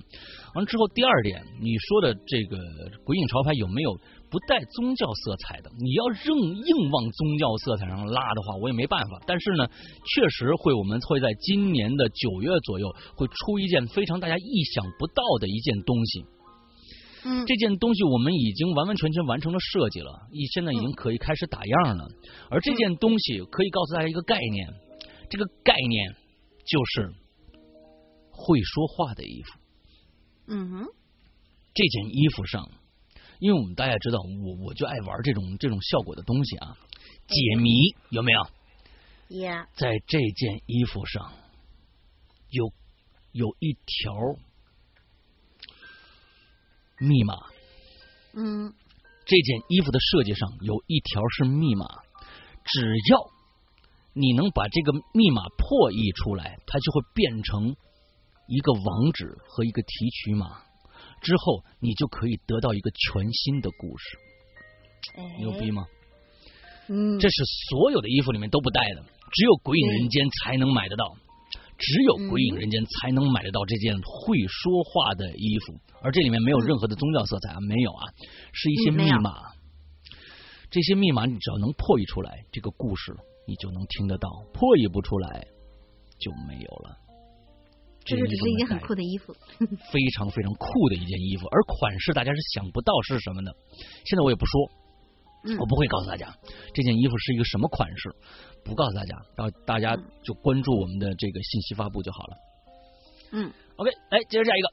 完之后，第二点，你说的这个鬼影潮牌有没有不带宗教色彩的？你要硬硬往宗教色彩上拉的话，我也没办法。但是呢，确实会，我们会在今年的九月左右会出一件非常大家意想不到的一件东西。嗯，这件东西我们已经完完全全完成了设计了，已现在已经可以开始打样了。而这件东西可以告诉大家一个概念，这个概念就是会说话的衣服。嗯哼，这件衣服上，因为我们大家知道，我我就爱玩这种这种效果的东西啊，解谜有没有？呀，在这件衣服上有有一条密码，嗯。这件衣服的设计上有一条是密码，只要你能把这个密码破译出来，它就会变成一个网址和一个提取码，之后你就可以得到一个全新的故事，牛逼吗？嗯，这是所有的衣服里面都不带的，只有鬼影人间才能买得到，只有鬼影人间才能买得到这件会说话的衣服，而这里面没有任何的宗教色彩啊，没有啊，是一些密码。这些密码你只要能破译出来，这个故事你就能听得到；破译不出来就没有了。这就只是一件很酷的，的衣服。非常非常酷的一件衣服，而款式大家是想不到是什么的。现在我也不说，嗯我不会告诉大家这件衣服是一个什么款式，不告诉大家，到大家就关注我们的这个信息发布就好了。嗯，OK，来接着下一个，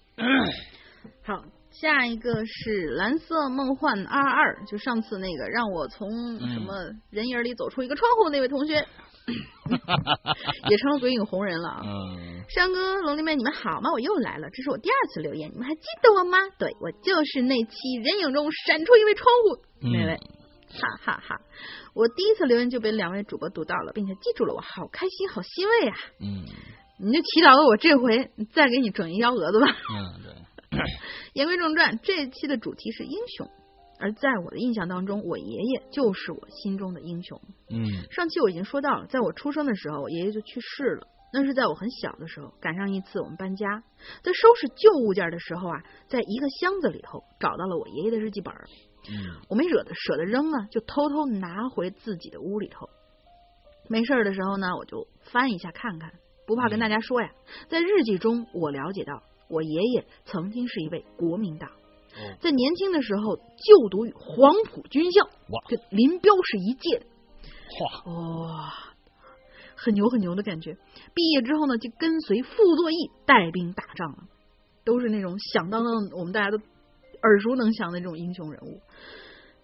好，下一个是蓝色梦幻二二，就上次那个让我从嗯什么人影里走出一个窗户那位同学，也成了鬼影红人了啊。嗯山哥、龙丽妹，你们好吗？我又来了，这是我第二次留言，你们还记得我吗？对，我就是那期人影中闪出一位窗户那位，嗯哈哈哈我第一次留言就被两位主播读到了，并且记住了我，好开心，好欣慰啊！嗯你就祈祷了我这回再给你整一幺蛾子吧。嗯，对，言归正传，这一期的主题是英雄，而在我的印象当中，我爷爷就是我心中的英雄。嗯上期我已经说到了，在我出生的时候，我爷爷就去世了。那是在我很小的时候，赶上一次我们搬家，在收拾旧物件的时候啊，在一个箱子里头找到了我爷爷的日记本儿。嗯我没舍得舍得扔啊，就偷偷拿回自己的屋里头。没事的时候呢，我就翻一下看看，不怕跟大家说呀。在日记中，我了解到我爷爷曾经是一位国民党，哦在年轻的时候就读于黄埔军校，哇跟林彪是一届哇、很牛很牛的感觉。毕业之后呢，就跟随傅作义带兵打仗了，都是那种响当当，我们大家都耳熟能详的这种英雄人物。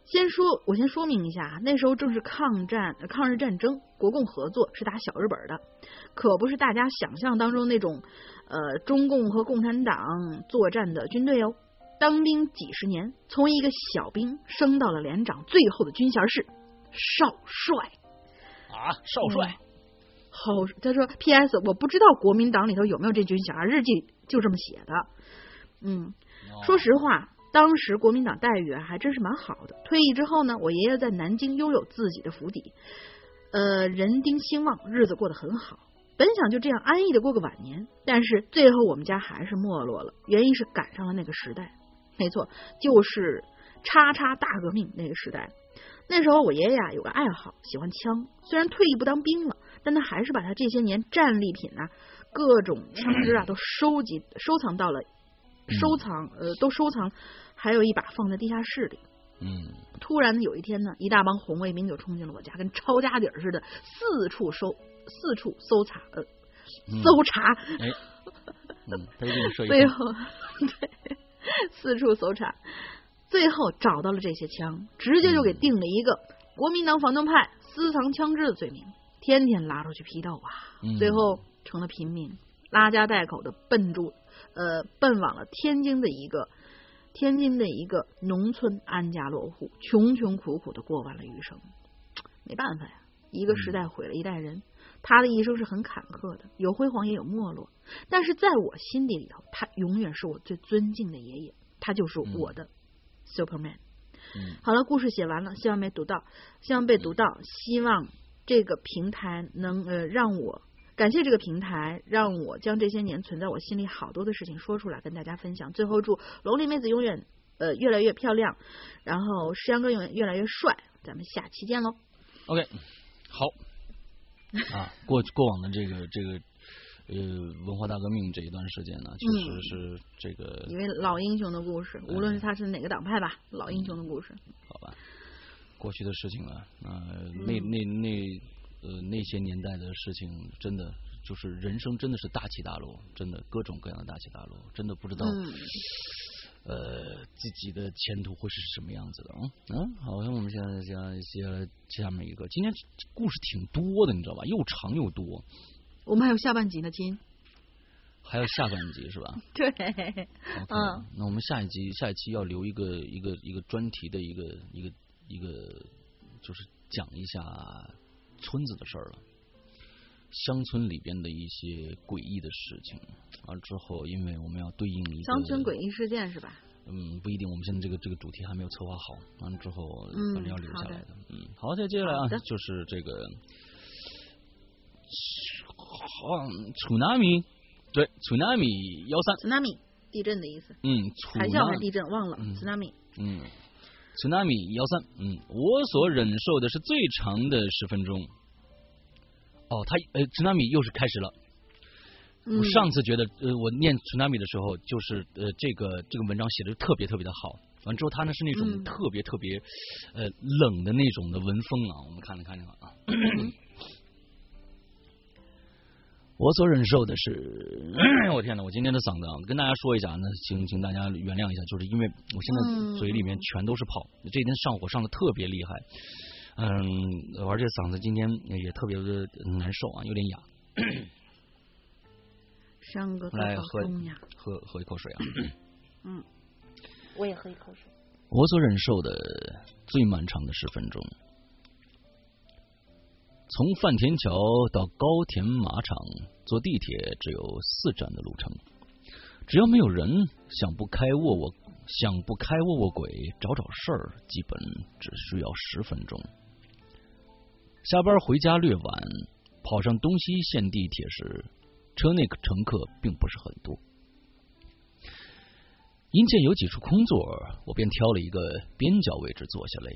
先说，我先说明一下啊，那时候正是抗战、呃抗日战争，国共合作是打小日本的，可不是大家想象当中那种呃中共和共产党作战的军队哦。当兵几十年，从一个小兵升到了连长，最后的军衔是少帅。啊，少帅，好，他说 P.S. 我不知道国民党里头有没有这军衔，日记就这么写的。嗯，哦说实话，当时国民党待遇啊还真是蛮好的。退役之后呢，我爷爷在南京拥有自己的府邸，呃，人丁兴旺，日子过得很好。本想就这样安逸的过个晚年，但是最后我们家还是没落了，原因是赶上了那个时代。没错，就是叉叉大革命那个时代。那时候我爷爷啊有个爱好，喜欢枪。虽然退役不当兵了，但他还是把他这些年战利品啊、各种枪支啊都收集收藏到了收藏呃都收藏，还有一把放在地下室里。嗯突然有一天呢，一大帮红卫兵就冲进了我家，跟抄家底儿似的，四处搜四处搜查，呃，嗯搜查，哎，嗯，他就给你设一个最后对四处搜查，最后找到了这些枪，直接就给定了一个国民党反动派私藏枪支的罪名，天天拉出去批斗啊，嗯最后成了平民，拉家带口的奔住呃奔往了天津的一个。天津的一个农村安家落户，穷穷苦苦的过完了余生。没办法呀，一个时代毁了一代人。他的一生是很坎坷的，有辉煌也有没落。但是在我心底里头，他永远是我最尊敬的爷爷，他就是我的 Superman。嗯好了，故事写完了，希望没读到，希望被读到，希望这个平台能呃让我感谢这个平台，让我将这些年存在我心里好多的事情说出来，跟大家分享。最后祝龙鳞妹子永远呃越来越漂亮，然后石阳哥永远越来越帅。咱们下期见喽！，OK，好啊，过过往的这个这个呃文化大革命这一段时间呢，确实是这个一位老英雄的故事，无论是他是哪个党派吧，老英雄的故事。好吧，过去的事情了，呃，那那那呃那些年代的事情，真的就是人生真的是大起大落，真的各种各样的大起大落，真的不知道、嗯，呃自己的前途会是什么样子的。嗯嗯，好，像我们现在先先下面一个，今天故事挺多的，你知道吧？又长又多，我们还有下半集呢，亲。还有下半集是吧 对，？OK，、嗯那我们下一集下一期要留一个一个一个专题的一个一个一个，就是讲一下村子的事儿了。乡村里边的一些诡异的事情，完了之后，因为我们要对应一个乡村诡异事件是吧？嗯，不一定，我们现在这个这个主题还没有策划好，完了之后嗯反正要留下来的。嗯，好，再接下来啊，就是这个，好，tsunami，对，tsunami 幺三，tsunami 地震的意思，嗯海啸还是地震忘了嗯 tsunami。嗯，tsunami 幺三，嗯，我所忍受的是最长的十分钟。哦，他呃，tsunami 又是开始了。嗯我上次觉得，呃，我念 tsunami 的时候，就是呃，这个这个文章写的特别特别的好。完之后，他呢是那种嗯特别特别呃冷的那种的文风啊。我们看了看这个啊，我所忍受的是，我天呐，我今天的嗓子啊，跟大家说一下，那请请大家原谅一下，就是因为我现嗯在嘴里面全都是泡，这几天上火上的特别厉害，嗯，而且嗓子今天也特别的难受啊，有点哑。上个来多喝喝喝一口水啊。嗯，我也喝一口水。我所忍受的最漫长的十分钟，从范田桥到高田马场，坐地铁只有四站的路程。只要没有人，想不开卧卧想不开卧卧轨找找事儿，基本只需要十分钟。下班回家略晚，跑上东西线地铁时，车内乘客并不是很多。因见有几处空座，我便挑了一个边角位置坐下来。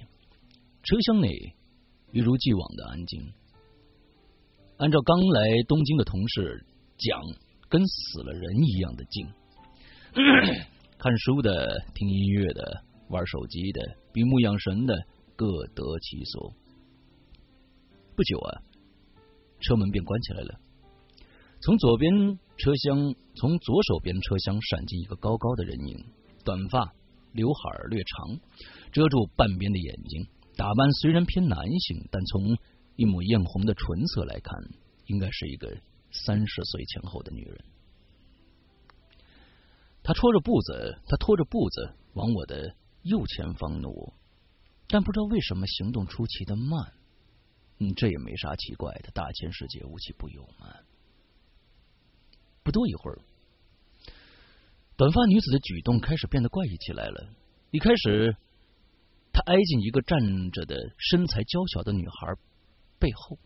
车厢内一如既往的安静。按照刚来东京的同事讲，跟死了人一样的静。看书的、听音乐的、玩手机的、闭目养神的，各得其所。不久啊，车门便关起来了。从左边车厢，从左手边车厢闪进一个高高的人影，短发，刘海略长，遮住半边的眼睛。打扮虽然偏男性，但从一抹艳红的唇色来看，应该是一个三十岁前后的女人。她拖着步子，她拖着步子往我的右前方挪，但不知道为什么行动出奇的慢。嗯，这也没啥奇怪的，大千世界无奇不有嘛。不多一会儿，短发女子的举动开始变得怪异起来了。一开始，她挨近一个站着的身材娇小的女孩背后，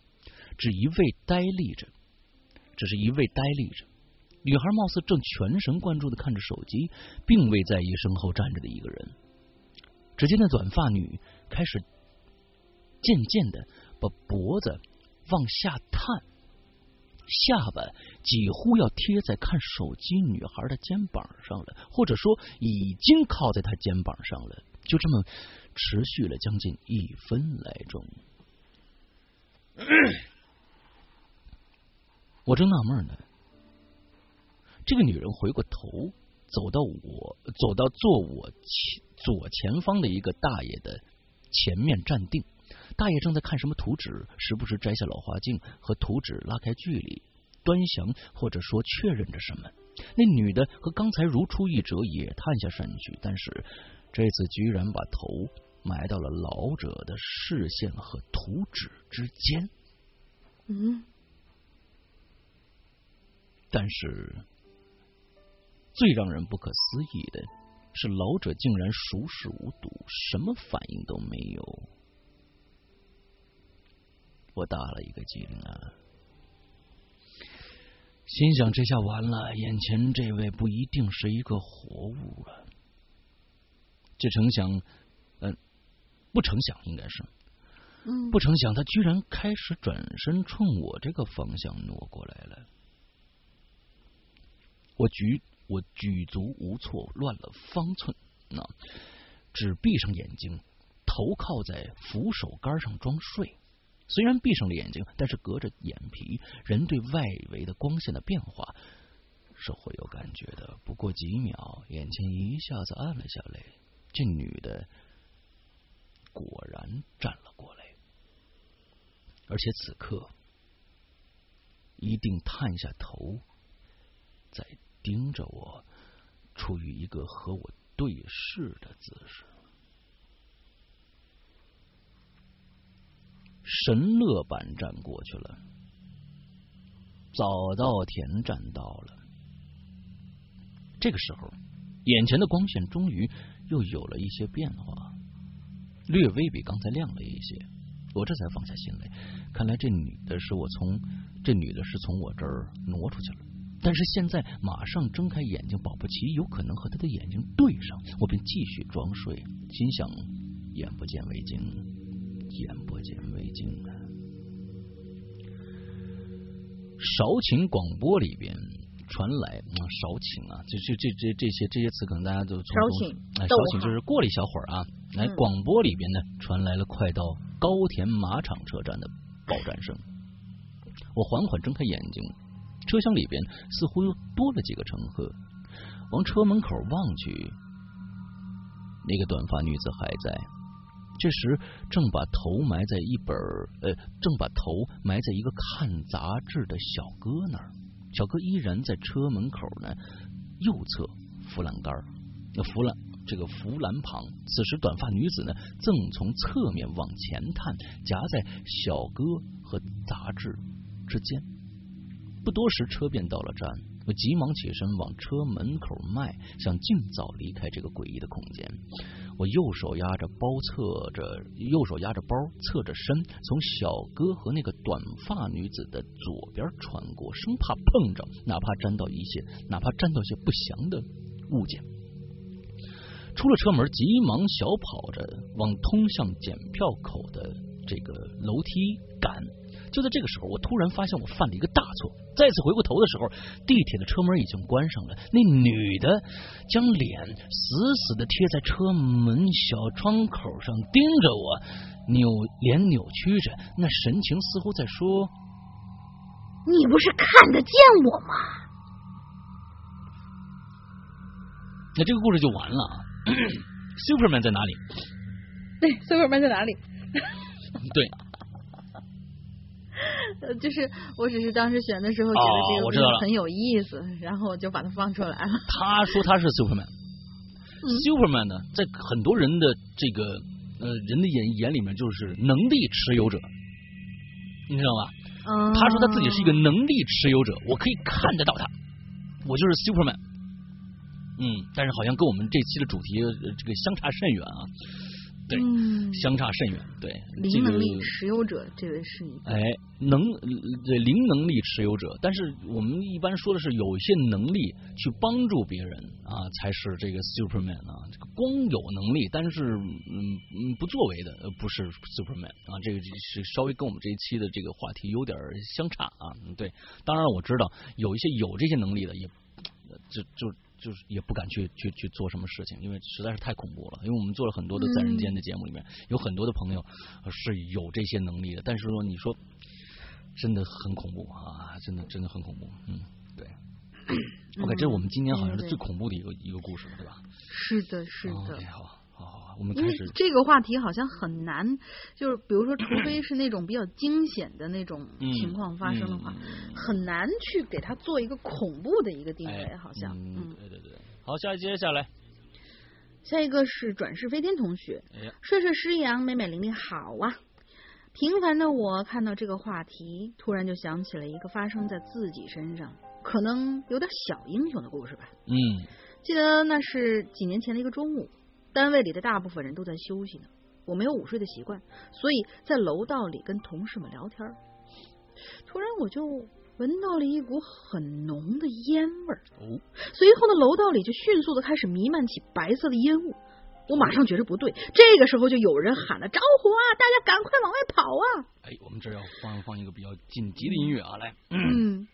只一味呆立着，只是一味呆立着。女孩貌似正全神贯注的看着手机，并未在意身后站着的一个人。只见那短发女开始渐渐的把脖子往下探，下巴几乎要贴在看手机女孩的肩膀上了，或者说已经靠在她肩膀上了。就这么持续了将近一分来钟。我正纳闷呢，这个女人回过头，走到我走到坐我前左前方的一个大爷的前面站定。大爷正在看什么图纸，时不时摘下老花镜和图纸拉开距离，端详或者说确认着什么。那女的和刚才如出一辙，也探下身去，但是这次居然把头埋到了老者的视线和图纸之间。嗯，但是最让人不可思议的是，老者竟然熟视无睹，什么反应都没有。我打了一个激灵啊，心想这下完了，眼前这位不一定是一个活物了。这成想，嗯，不成想应该是，嗯，不成想他居然开始转身冲我这个方向挪过来了。我举我举足无措，乱了方寸，那只闭上眼睛，头靠在扶手杆上装睡。虽然闭上了眼睛，但是隔着眼皮，人对外围的光线的变化是会有感觉的。不过几秒，眼前一下子暗了下来，这女的果然站了过来，而且此刻一定探下头，在盯着我，处于一个和我对视的姿势。神乐版站过去了，早稻田站到了。这个时候，眼前的光线终于又有了一些变化，略微比刚才亮了一些。我这才放下心来，看来这女的是我从这女的是从我这儿挪出去了。但是现在马上睁开眼睛，保不齐有可能和她的眼睛对上，我便继续装睡，心想眼不见为净。眼不见为净啊！韶琴广播里边传来啊，少请啊，这这这这这些这些词，可能大家都韶琴，哎，韶琴就是过了一小会儿啊，来广播里边呢传来了快到高田马场车站的报站声。我缓缓睁开眼睛，车厢里边似乎又多了几个乘客。往车门口望去，那个短发女子还在。这时，正把头埋在一本呃，正把头埋在一个看杂志的小哥那儿。小哥依然在车门口呢，右侧扶栏杆那扶栏这个扶栏旁。此时，短发女子呢，正从侧面往前探，夹在小哥和杂志之间。不多时，车便到了站。我急忙起身往车门口迈，想尽早离开这个诡异的空间。我右手压着包，侧着右手压着包，侧着身，从小哥和那个短发女子的左边穿过，生怕碰着，哪怕沾到一些，哪怕沾到些不祥的物件。出了车门，急忙小跑着往通向检票口的这个楼梯赶。就在这个时候，我突然发现我犯了一个大错。再次回过头的时候，地铁的车门已经关上了。那女的将脸死死的贴在车门小窗口上，盯着我，扭脸扭曲着，那神情似乎在说：“你不是看得见我吗？”那这个故事就完了。Superman 在哪里？对，Superman 在哪里？对。呃，就是我只是当时选的时候觉得这个很有意思，然后我就把它放出来了。他说他是 Superman，Superman 呢，在很多人的这个呃人的眼眼里面就是能力持有者，你知道吧？嗯。他说他自己是一个能力持有者，我可以看得到他，我就是 Superman。嗯，但是好像跟我们这期的主题这个相差甚远啊。对，相差甚远。对，零能力持有者，这位是你。哎，能这零能力持有者，但是我们一般说的是有一些能力去帮助别人啊，才是这个 Superman 啊。这个光有能力，但是嗯嗯不作为的，不是 Superman 啊。这个是稍微跟我们这一期的这个话题有点相差啊。对，当然我知道有一些有这些能力的，也就就。就是也不敢去去去做什么事情，因为实在是太恐怖了。因为我们做了很多的在人间的节目里面，有很多的朋友是有这些能力的，但是说你说真的很恐怖啊，真的真的很恐怖。嗯，对。OK，这是我们今年好像是最恐怖的一个一个故事，对吧？是的，是的。好。我们因为这个话题好像很难，就是比如说，除非是那种比较惊险的那种情况发生的话，很难去给他做一个恐怖的一个定位，好像。嗯，对对对。好，下一接下来，下一个是转世飞天同学，帅帅师阳，美美玲玲好啊！平凡的我看到这个话题，突然就想起了一个发生在自己身上，可能有点小英雄的故事吧。嗯，记得那是几年前的一个中午。单位里的大部分人都在休息呢，我没有午睡的习惯，所以在楼道里跟同事们聊天。突然我就闻到了一股很浓的烟味儿，随后呢，楼道里就迅速的开始弥漫起白色的烟雾。我马上觉着不对，这个时候就有人喊了招呼啊，大家赶快往外跑啊！哎，我们这要放放一个比较紧急的音乐啊，来。嗯。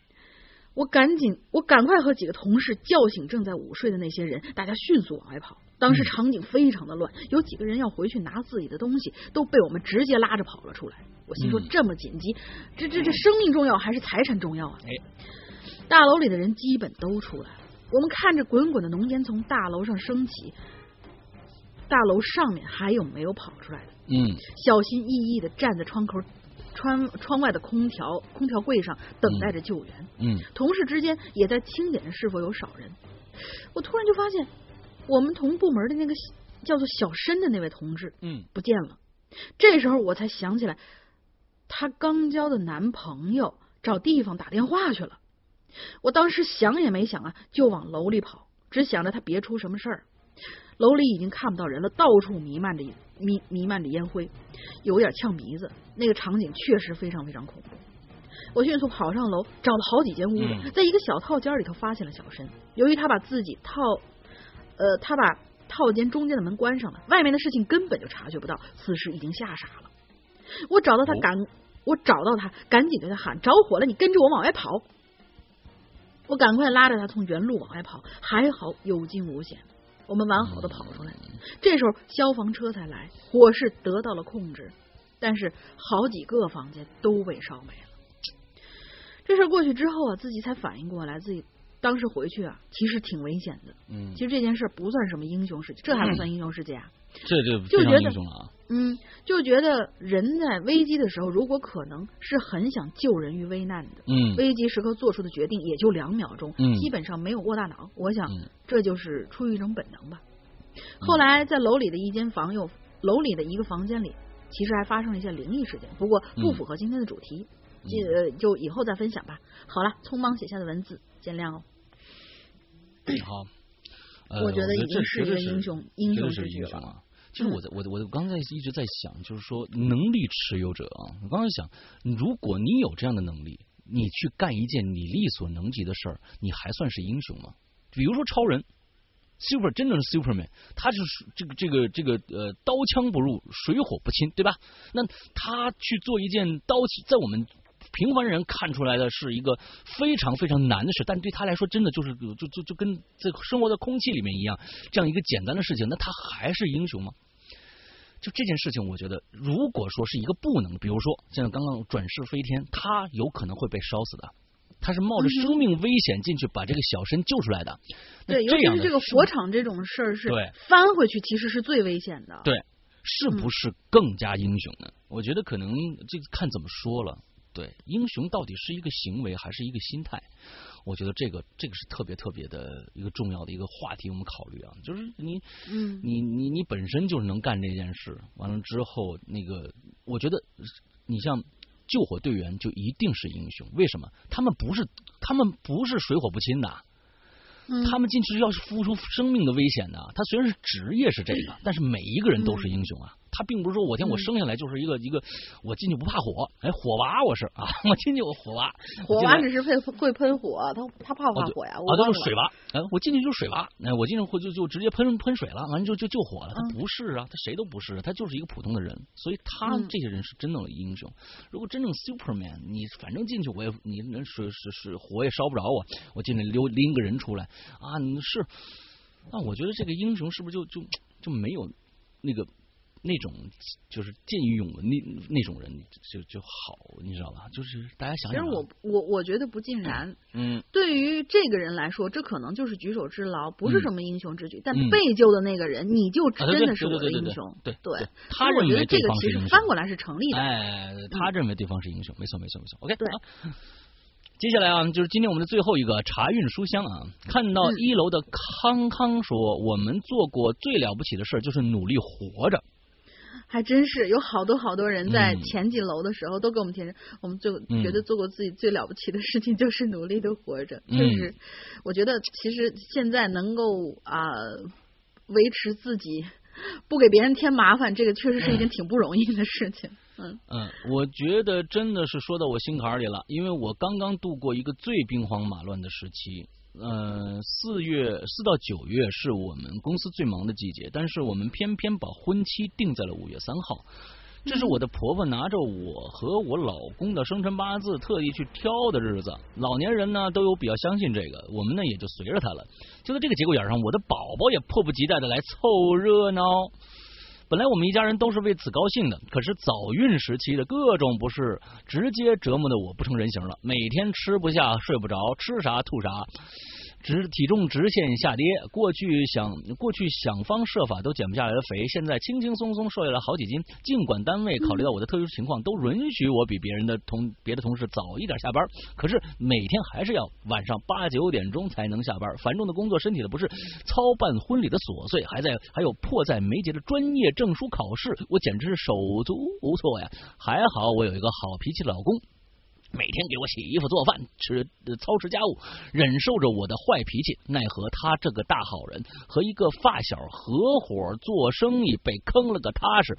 我赶紧，我赶快和几个同事叫醒正在午睡的那些人，大家迅速往外跑。当时场景非常的乱，有几个人要回去拿自己的东西，都被我们直接拉着跑了出来。我心说这么紧急，这这这生命重要还是财产重要啊？哎，大楼里的人基本都出来了，我们看着滚滚的浓烟从大楼上升起，大楼上面还有没有跑出来的？嗯，小心翼翼的站在窗口。窗窗外的空调空调柜上等待着救援，嗯，同事之间也在清点是否有少人。我突然就发现，我们同部门的那个叫做小申的那位同志，嗯，不见了。这时候我才想起来，她刚交的男朋友找地方打电话去了。我当时想也没想啊，就往楼里跑，只想着他别出什么事儿。楼里已经看不到人了，到处弥漫着弥弥漫着烟灰，有点呛鼻子。那个场景确实非常非常恐怖。我迅速跑上楼，找了好几间屋子，在一个小套间里头发现了小申。由于他把自己套呃，他把套间中间的门关上了，外面的事情根本就察觉不到。此时已经吓傻了。我找到他，赶我找到他，赶紧对他喊：“着火了！你跟着我往外跑！”我赶快拉着他从原路往外跑，还好有惊无险。我们完好的跑出来，这时候消防车才来，火势得到了控制，但是好几个房间都被烧没了。这事过去之后啊，自己才反应过来，自己当时回去啊，其实挺危险的。嗯，其实这件事不算什么英雄事迹，这还不算英雄事迹啊。这就就觉得，啊。嗯，就觉得人在危机的时候，如果可能是很想救人于危难的，嗯，危机时刻做出的决定也就两秒钟，嗯，基本上没有过大脑。我想这就是出于一种本能吧。后来在楼里的一间房又楼里的一个房间里，其实还发生了一些灵异事件，不过不符合今天的主题，就就以后再分享吧。好了，匆忙写下的文字，见谅哦。好，我觉得已经是一个英雄英雄是英雄了。其实我在我我我刚才一直在想，就是说能力持有者啊，我刚才想，如果你有这样的能力，你去干一件你力所能及的事儿，你还算是英雄吗？比如说超人，super 真正是 superman，他是这个这个这个呃刀枪不入，水火不侵，对吧？那他去做一件刀，在我们平凡人看出来的是一个非常非常难的事，但对他来说，真的就是就就就跟在生活在空气里面一样，这样一个简单的事情，那他还是英雄吗？就这件事情，我觉得，如果说是一个不能，比如说像刚刚转世飞天，他有可能会被烧死的，他是冒着生命危险进去把这个小申救出来的。对，尤其是这个火场这种事儿，是对翻回去其实是最危险的。对，是不是更加英雄呢？我觉得可能这看怎么说了。对，英雄到底是一个行为还是一个心态？我觉得这个这个是特别特别的一个重要的一个话题，我们考虑啊，就是你，嗯，你你你本身就是能干这件事，完了之后，那个我觉得你像救火队员就一定是英雄，为什么？他们不是他们不是水火不侵的，他们进去要是付出生命的危险的。他虽然是职业是这个，但是每一个人都是英雄啊。他并不是说我天我生下来就是一个一个我进去不怕火，哎火娃我是啊，我进去我火娃，火娃只是会会喷火，他他怕不怕火呀？啊，都是水娃，哎我进去就是水娃，哎我进去会就就直接喷喷水了，完了就就救火了，他不是啊，他谁都不是，他就是一个普通的人，所以他这些人是真正的英雄。如果真正 Superman，你反正进去我也你能是是是火也烧不着我，我进去溜拎个人出来啊，你是。那我觉得这个英雄是不是就就就没有那个那种就是见义勇为那那种人就就好，你知道吧？就是大家想想。其实我我我觉得不尽然。嗯。对于这个人来说，这可能就是举手之劳，不是什么英雄之举。但被救的那个人，你就真的是我的英雄。对对。他认为这个其实翻过来是成立的。哎，他认为对方是英雄，没错没错没错。OK。对。接下来啊，就是今天我们的最后一个茶韵书香啊。看到一楼的康康说，我们做过最了不起的事就是努力活着。还真是有好多好多人在前几楼的时候都给我们提示，我们就觉得做过自己最了不起的事情就是努力的活着。就是，我觉得其实现在能够啊维持自己不给别人添麻烦，这个确实是一件挺不容易的事情。嗯嗯，我觉得真的是说到我心坎里了，因为我刚刚度过一个最兵荒马乱的时期。嗯，四月四到九月是我们公司最忙的季节，但是我们偏偏把婚期定在了五月三号。这是我的婆婆拿着我和我老公的生辰八字特意去挑的日子。老年人呢都有比较相信这个，我们呢也就随着他了。就在这个节骨眼上，我的宝宝也迫不及待的来凑热闹。本来我们一家人都是为此高兴的，可是早孕时期的各种不适，直接折磨的我不成人形了，每天吃不下睡不着，吃啥吐啥。直体重直线下跌，过去想过去想方设法都减不下来的肥，现在轻轻松松瘦下来好几斤。尽管单位考虑到我的特殊情况，都允许我比别人的同别的同事早一点下班，可是每天还是要晚上八九点钟才能下班。繁重的工作，身体的不适，操办婚礼的琐碎，还在还有迫在眉睫的专业证书考试，我简直是手足无措呀！还好我有一个好脾气老公。每天给我洗衣服、做饭、吃操持家务，忍受着我的坏脾气。奈何他这个大好人和一个发小合伙做生意，被坑了个踏实。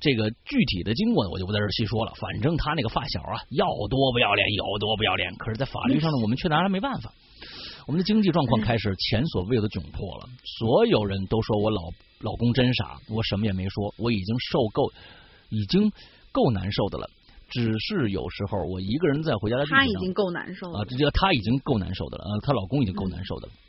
这个具体的经过，我就不在这细说了。反正他那个发小啊，要多不要脸有多不要脸。可是，在法律上呢，我们却拿他没办法。我们的经济状况开始前所未有的窘迫了。所有人都说我老老公真傻，我什么也没说。我已经受够，已经够难受的了。只是有时候我一个人在回家的路上，她已经够难受了啊！这叫他已经够难受的了啊！她老公已经够难受的了。嗯，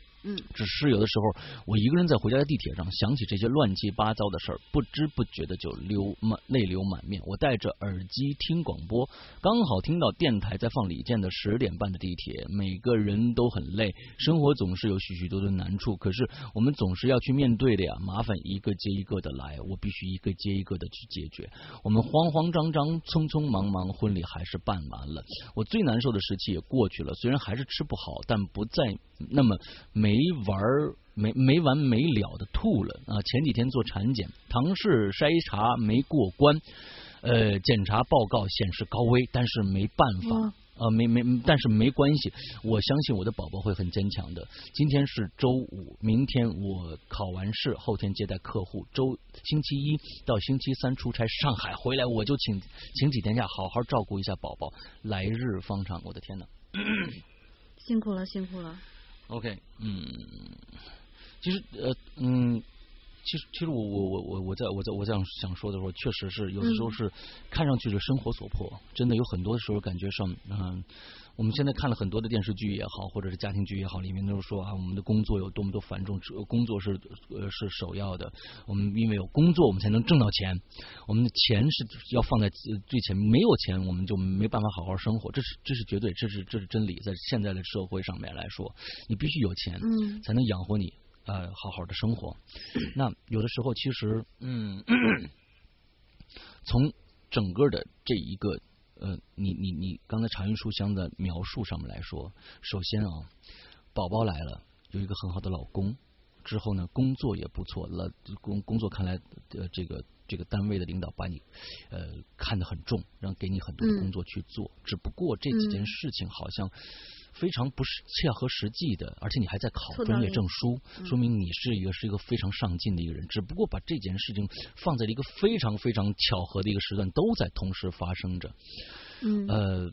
只是有的时候，我一个人在回家的地铁上，想起这些乱七八糟的事儿，不知不觉的就流满泪流满面。我戴着耳机听广播，刚好听到电台在放李健的《十点半的地铁》。每个人都很累，生活总是有许许多多难处，可是我们总是要去面对的呀。麻烦一个接一个的来，我必须一个接一个的去解决。我们慌慌张张、匆匆忙忙，婚礼还是办完了。我最难受的时期也过去了，虽然还是吃不好，但不再那么没。玩没没完没了的吐了啊！前几天做产检，唐氏筛查没过关，呃，检查报告显示高危，但是没办法啊，没没，但是没关系，我相信我的宝宝会很坚强的。今天是周五，明天我考完试，后天接待客户，周星期一到星期三出差上海，回来我就请请几天假，好好照顾一下宝宝，来日方长。我的天呐，辛苦了，辛苦了。OK，嗯，其实呃嗯，其实其实我我我我我在我在我这样想说的时候，确实是有的时候是看上去是生活所迫，真的有很多的时候感觉上嗯。我们现在看了很多的电视剧也好，或者是家庭剧也好，里面都是说啊，我们的工作有多么多繁重，工作是呃是首要的。我们因为有工作，我们才能挣到钱。我们的钱是要放在最前面，没有钱我们就没办法好好生活。这是这是绝对，这是这是真理。在现在的社会上面来说，你必须有钱，嗯，才能养活你，呃，好好的生活。那有的时候其实，嗯，从整个的这一个。呃，你你你刚才长云书香的描述上面来说，首先啊，宝宝来了，有一个很好的老公，之后呢，工作也不错了，工工作看来呃这个这个单位的领导把你呃看得很重，让给你很多的工作去做，只不过这几件事情好像非常不是切合实际的，而且你还在考专业证书，说明你是一个是一个非常上进的一个人。只不过把这件事情放在了一个非常非常巧合的一个时段，都在同时发生着。嗯呃，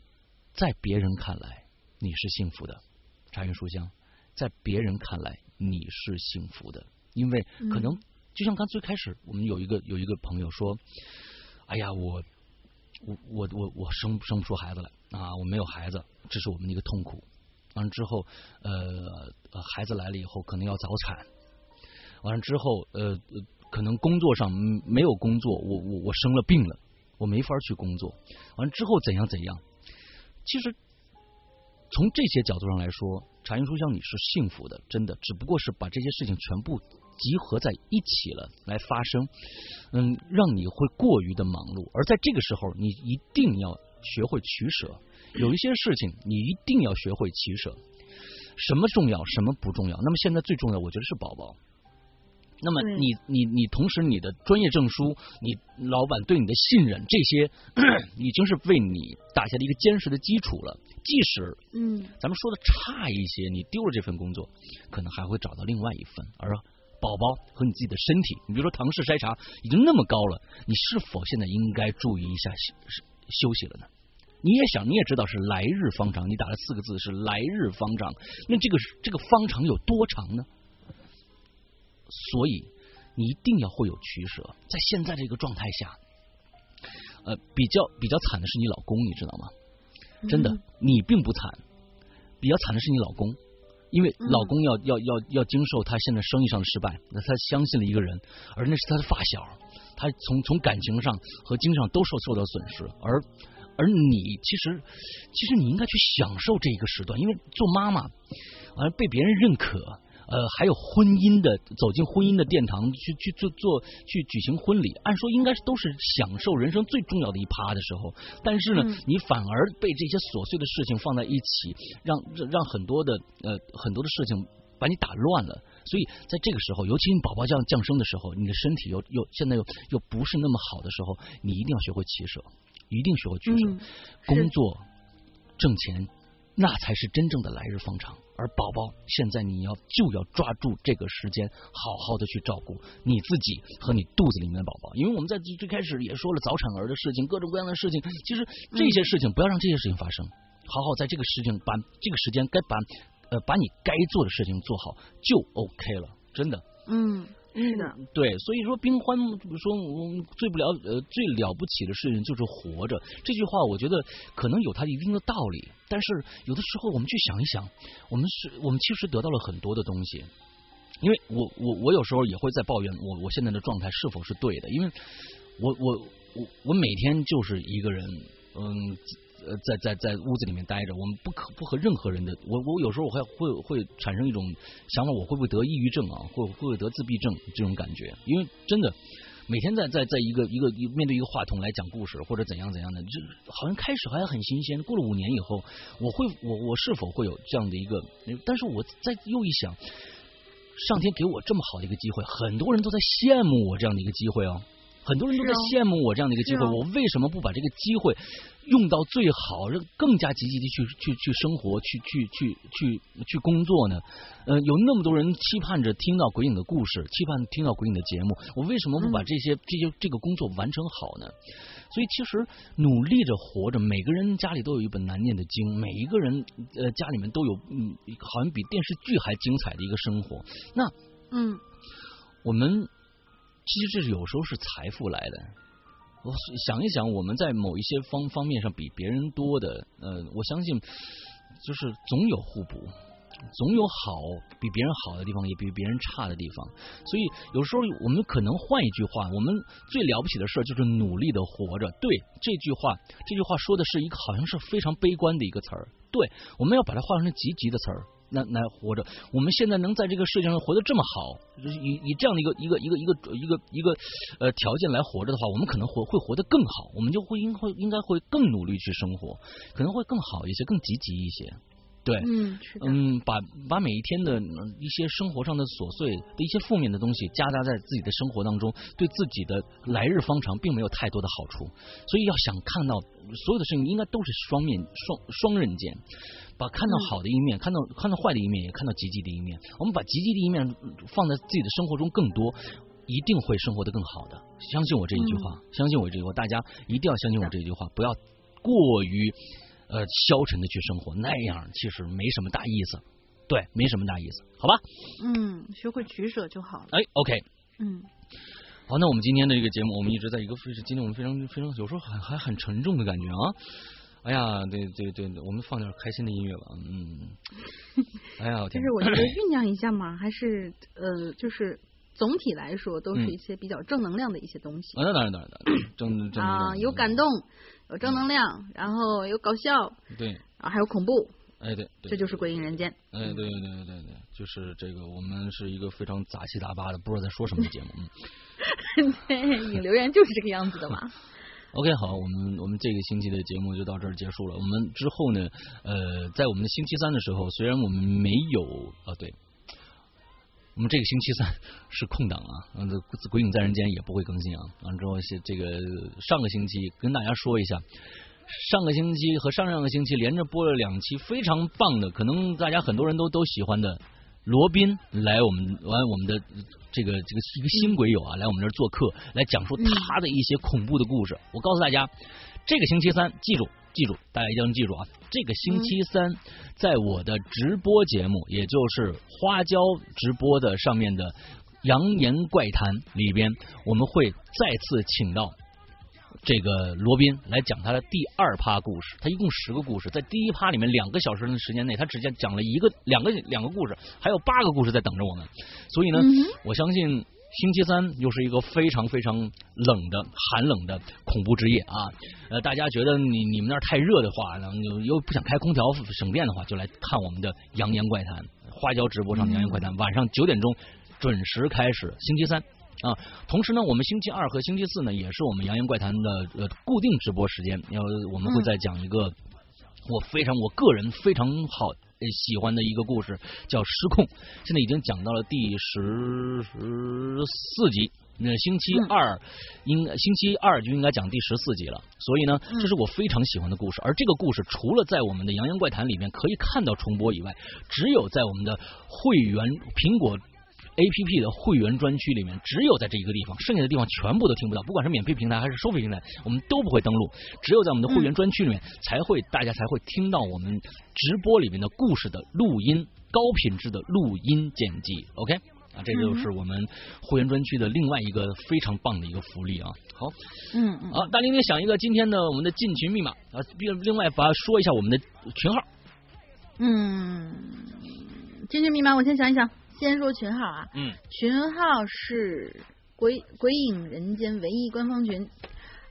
在别人看来你是幸福的，茶云书香，在别人看来你是幸福的，因为可能、嗯就像刚最开始我们有一个有一个朋友说，哎呀，我我我我我生生不出孩子来啊，我没有孩子，这是我们的一个痛苦。完了之后，呃，孩子来了以后可能要早产，完了之后，呃，可能工作上没有工作，我我我生了病了，我没法去工作。完了之后怎样怎样？其实从这些角度上来说，茶云书香你是幸福的，真的，只不过是把这些事情全部集合在一起了来发生，嗯，让你会过于的忙碌，而在这个时候，你一定要学会取舍，有一些事情你一定要学会取舍，什么重要，什么不重要。那么现在最重要，我觉得是宝宝。那么你你你同时你的专业证书，你老板对你的信任，这些 已经是为你打下了一个坚实的基础了。即使嗯咱们说的差一些，你丢了这份工作，可能还会找到另外一份。而宝宝和你自己的身体，你比如说唐氏筛查已经那么高了，你是否现在应该注意一下休休息了呢？你也想，你也知道是来日方长，你打了四个字是来日方长，那这个这个方长有多长呢？所以你一定要会有取舍，在现在这个状态下，呃，比较比较惨的是你老公，你知道吗？真的嗯，你并不惨，比较惨的是你老公，因为嗯老公要、要要要经受他现在生意上的失败，那他相信了一个人，而那是他的发小，他从从感情上和精神上都受受到损失，而而你其实其实你应该去享受这一个时段，因为做妈妈，完了被别人认可。呃，还有婚姻的走进婚姻的殿堂，去去做做去举行婚礼，按说应该是都是享受人生最重要的一趴的时候，但是呢，嗯你反而被这些琐碎的事情放在一起，让让让很多的呃很多的事情把你打乱了。所以在这个时候，尤其你宝宝降降生的时候，你的身体又又现在又又不是那么好的时候，你一定要学会取舍，一定学会取舍。嗯工作挣钱，那才是真正的来日方长。而宝宝现在你要就要抓住这个时间，好好的去照顾你自己和你肚子里面的宝宝。因为我们在最最开始也说了早产儿的事情，各种各样的事情，其实这些事情不要让这些事情发生，好好在这个事情把这个时间该把呃把你该做的事情做好就 OK 了，真的。嗯是的，对，所以说冰欢说我们最不了呃最了不起的事情就是活着这句话，我觉得可能有它一定的道理，但是有的时候我们去想一想，我们是我们其实得到了很多的东西，因为我我我有时候也会在抱怨我我现在的状态是否是对的，因为我我我我每天就是一个人，嗯。呃，在在在屋子里面待着，我们不可不和任何人的，我我有时候我还会会产生一种想法，我会不会得抑郁症啊，会会不会得自闭症这种感觉？因为真的每天在在在一个一个面对一个话筒来讲故事或者怎样怎样的，就好像开始还很新鲜，过了五年以后，我会我我是否会有这样的一个？但是我再又一想，上天给我这么好的一个机会，很多人都在羡慕我这样的一个机会哦。很多人都在羡慕我这样的一个机会，我为什么不把这个机会用到最好，让更加积极的去去去生活，去去去去去工作呢？呃，有那么多人期盼着听到鬼影的故事，期盼听到鬼影的节目，我为什么不把嗯这些、这些这个工作完成好呢？所以其实努力着活着，每个人家里都有一本难念的经，每一个人呃家里面都有嗯，好像比电视剧还精彩的一个生活。那嗯我们其实这有时候是财富来的。我想一想，我们在某一些方方面上比别人多的，呃，我相信就是总有互补，总有好比别人好的地方，也比别人差的地方。所以有时候我们可能换一句话，我们最了不起的事就是努力的活着。对这句话，这句话说的是一个好像是非常悲观的一个词儿。对，我们要把它换成积极的词儿。来来活着，我们现在能在这个世界上活得这么好，以以这样的一个一个一个一个一个一个呃条件来活着的话，我们可能活会活得更好，我们就会应会应该会更努力去生活，可能会更好一些，更积极一些。对，嗯，嗯，把把每一天的嗯一些生活上的琐碎的一些负面的东西夹杂在自己的生活当中，对自己的来日方长并没有太多的好处。所以要想看到所有的事情，应该都是双面双双刃剑，把看到好的一面，看到看到坏的一面，也看到积极的一面。我们把积极的一面放在自己的生活中更多。一定会生活的更好的，相信我这一句话，相信我这句话，大家一定要相信我这一句话，不要过于呃消沉的去生活，那样其实没什么大意思，对，没什么大意思，好吧？嗯，学会取舍就好了。哎，OK，嗯，好，那我们今天的这个节目，我们一直在一个非常，今天我们非常非常，有时候还还很沉重的感觉啊。哎呀，对对对，我们放点开心的音乐吧，嗯。哎呀，就是我觉得酝酿一下嘛，还是呃，就是。总体来说，都是一些比较正能量的一些东西。啊，那当然，当然，当然，正正啊，有感动，有正能量，然后有搞笑，对，啊，还有恐怖。哎，对，这就是《鬼影人间》。哎，对对对对对对，就是这个，我们是一个非常杂七杂八的，不知道在说什么的节目。嗯，对，引流言就是这个样子的嘛。OK，好，我们我们这个星期的节目就到这儿结束了。我们之后呢，呃，在我们的星期三的时候，虽然我们没有啊，对。我们这个星期三是空档啊，嗯，《鬼影在人间》也不会更新啊。完之后，这个上个星期跟大家说一下，上个星期和上上个星期连着播了两期非常棒的，可能大家很多人都都喜欢的罗宾来我们完我们的这个这个一个新鬼友啊，来我们这儿做客，来讲述他的一些恐怖的故事。我告诉大家，这个星期三记住。记住，大家一定要记住啊！这个星期三，在我的直播节目，也就是花椒直播的上面的《扬言怪谈》里边，我们会再次请到这个罗宾来讲他的第二趴故事。他一共十个故事，在第一趴里面两个小时的时间内，他只讲讲了一个、两个、两个故事，还有八个故事在等着我们。所以呢，我相信。星期三又是一个非常非常冷的寒冷的恐怖之夜啊！呃，大家觉得你你们那儿太热的话，然后又又不想开空调省电的话，就来看我们的《扬言怪谈》花椒直播上的《扬言怪谈》，晚上九点钟准时开始。星期三啊，同时呢，我们星期二和星期四呢，也是我们《扬言怪谈》的呃固定直播时间，要我们会再讲一个我非常我个人非常好。喜欢的一个故事叫《失控》，现在已经讲到了第十十四集。那星期二应星期二就应该讲第十四集了。所以呢，这是我非常喜欢的故事。而这个故事除了在我们的《洋洋怪谈》里面可以看到重播以外，只有在我们的会员苹果。A P P 的会员专区里面，只有在这一个地方，剩下的地方全部都听不到。不管是免费平台还是收费平台，我们都不会登录。只有在我们的会员专区里面，才会大家才会听到我们直播里面的故事的录音，高品质的录音剪辑。OK，啊，这就是我们会员专区的另外一个非常棒的一个福利啊。好，嗯，好，大玲玲想一个今天的我们的进群密码啊，并另外把说一下我们的群号。嗯，进群密码我先想一想。先说群号啊，嗯，群号是鬼鬼影人间唯一官方群，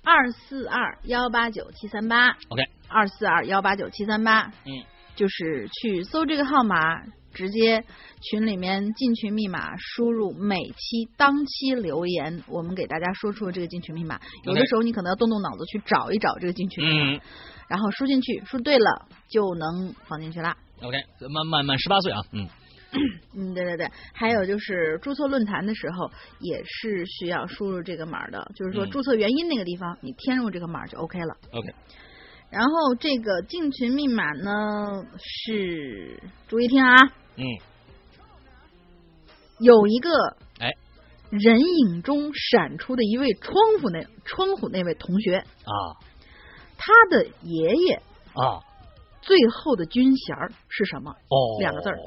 二四二幺八九七三八，OK，二四二幺八九七三八，嗯，就是去搜这个号码，直接群里面进群密码，输入每期当期留言，我们给大家说出了这个进群密码。有的时候你可能要动动脑子去找一找这个进群密码，然后输进去，输对了就能放进去啦。OK，满满满十八岁啊，嗯。嗯，对对对，还有就是注册论坛的时候也是需要输入这个码的，就是说注册原因那个地方你填入这个码就 OK 了。OK。然后这个进群密码呢是，注意听啊。嗯。有一个哎，人影中闪出的一位窗户那窗户那位同学啊，他的爷爷啊，最后的军衔是什么？哦，两个字儿。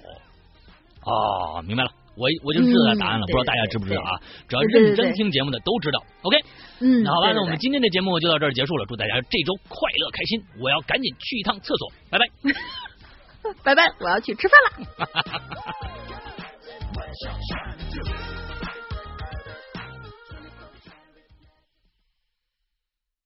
哦，明白了，我我就知道答案了，不知道大家知不知道啊？只要认真听节目的都知道。OK，嗯，那好吧，那我们今天的节目就到这儿结束了，祝大家这周快乐开心！我要赶紧去一趟厕所，拜拜，拜拜，我要去吃饭了。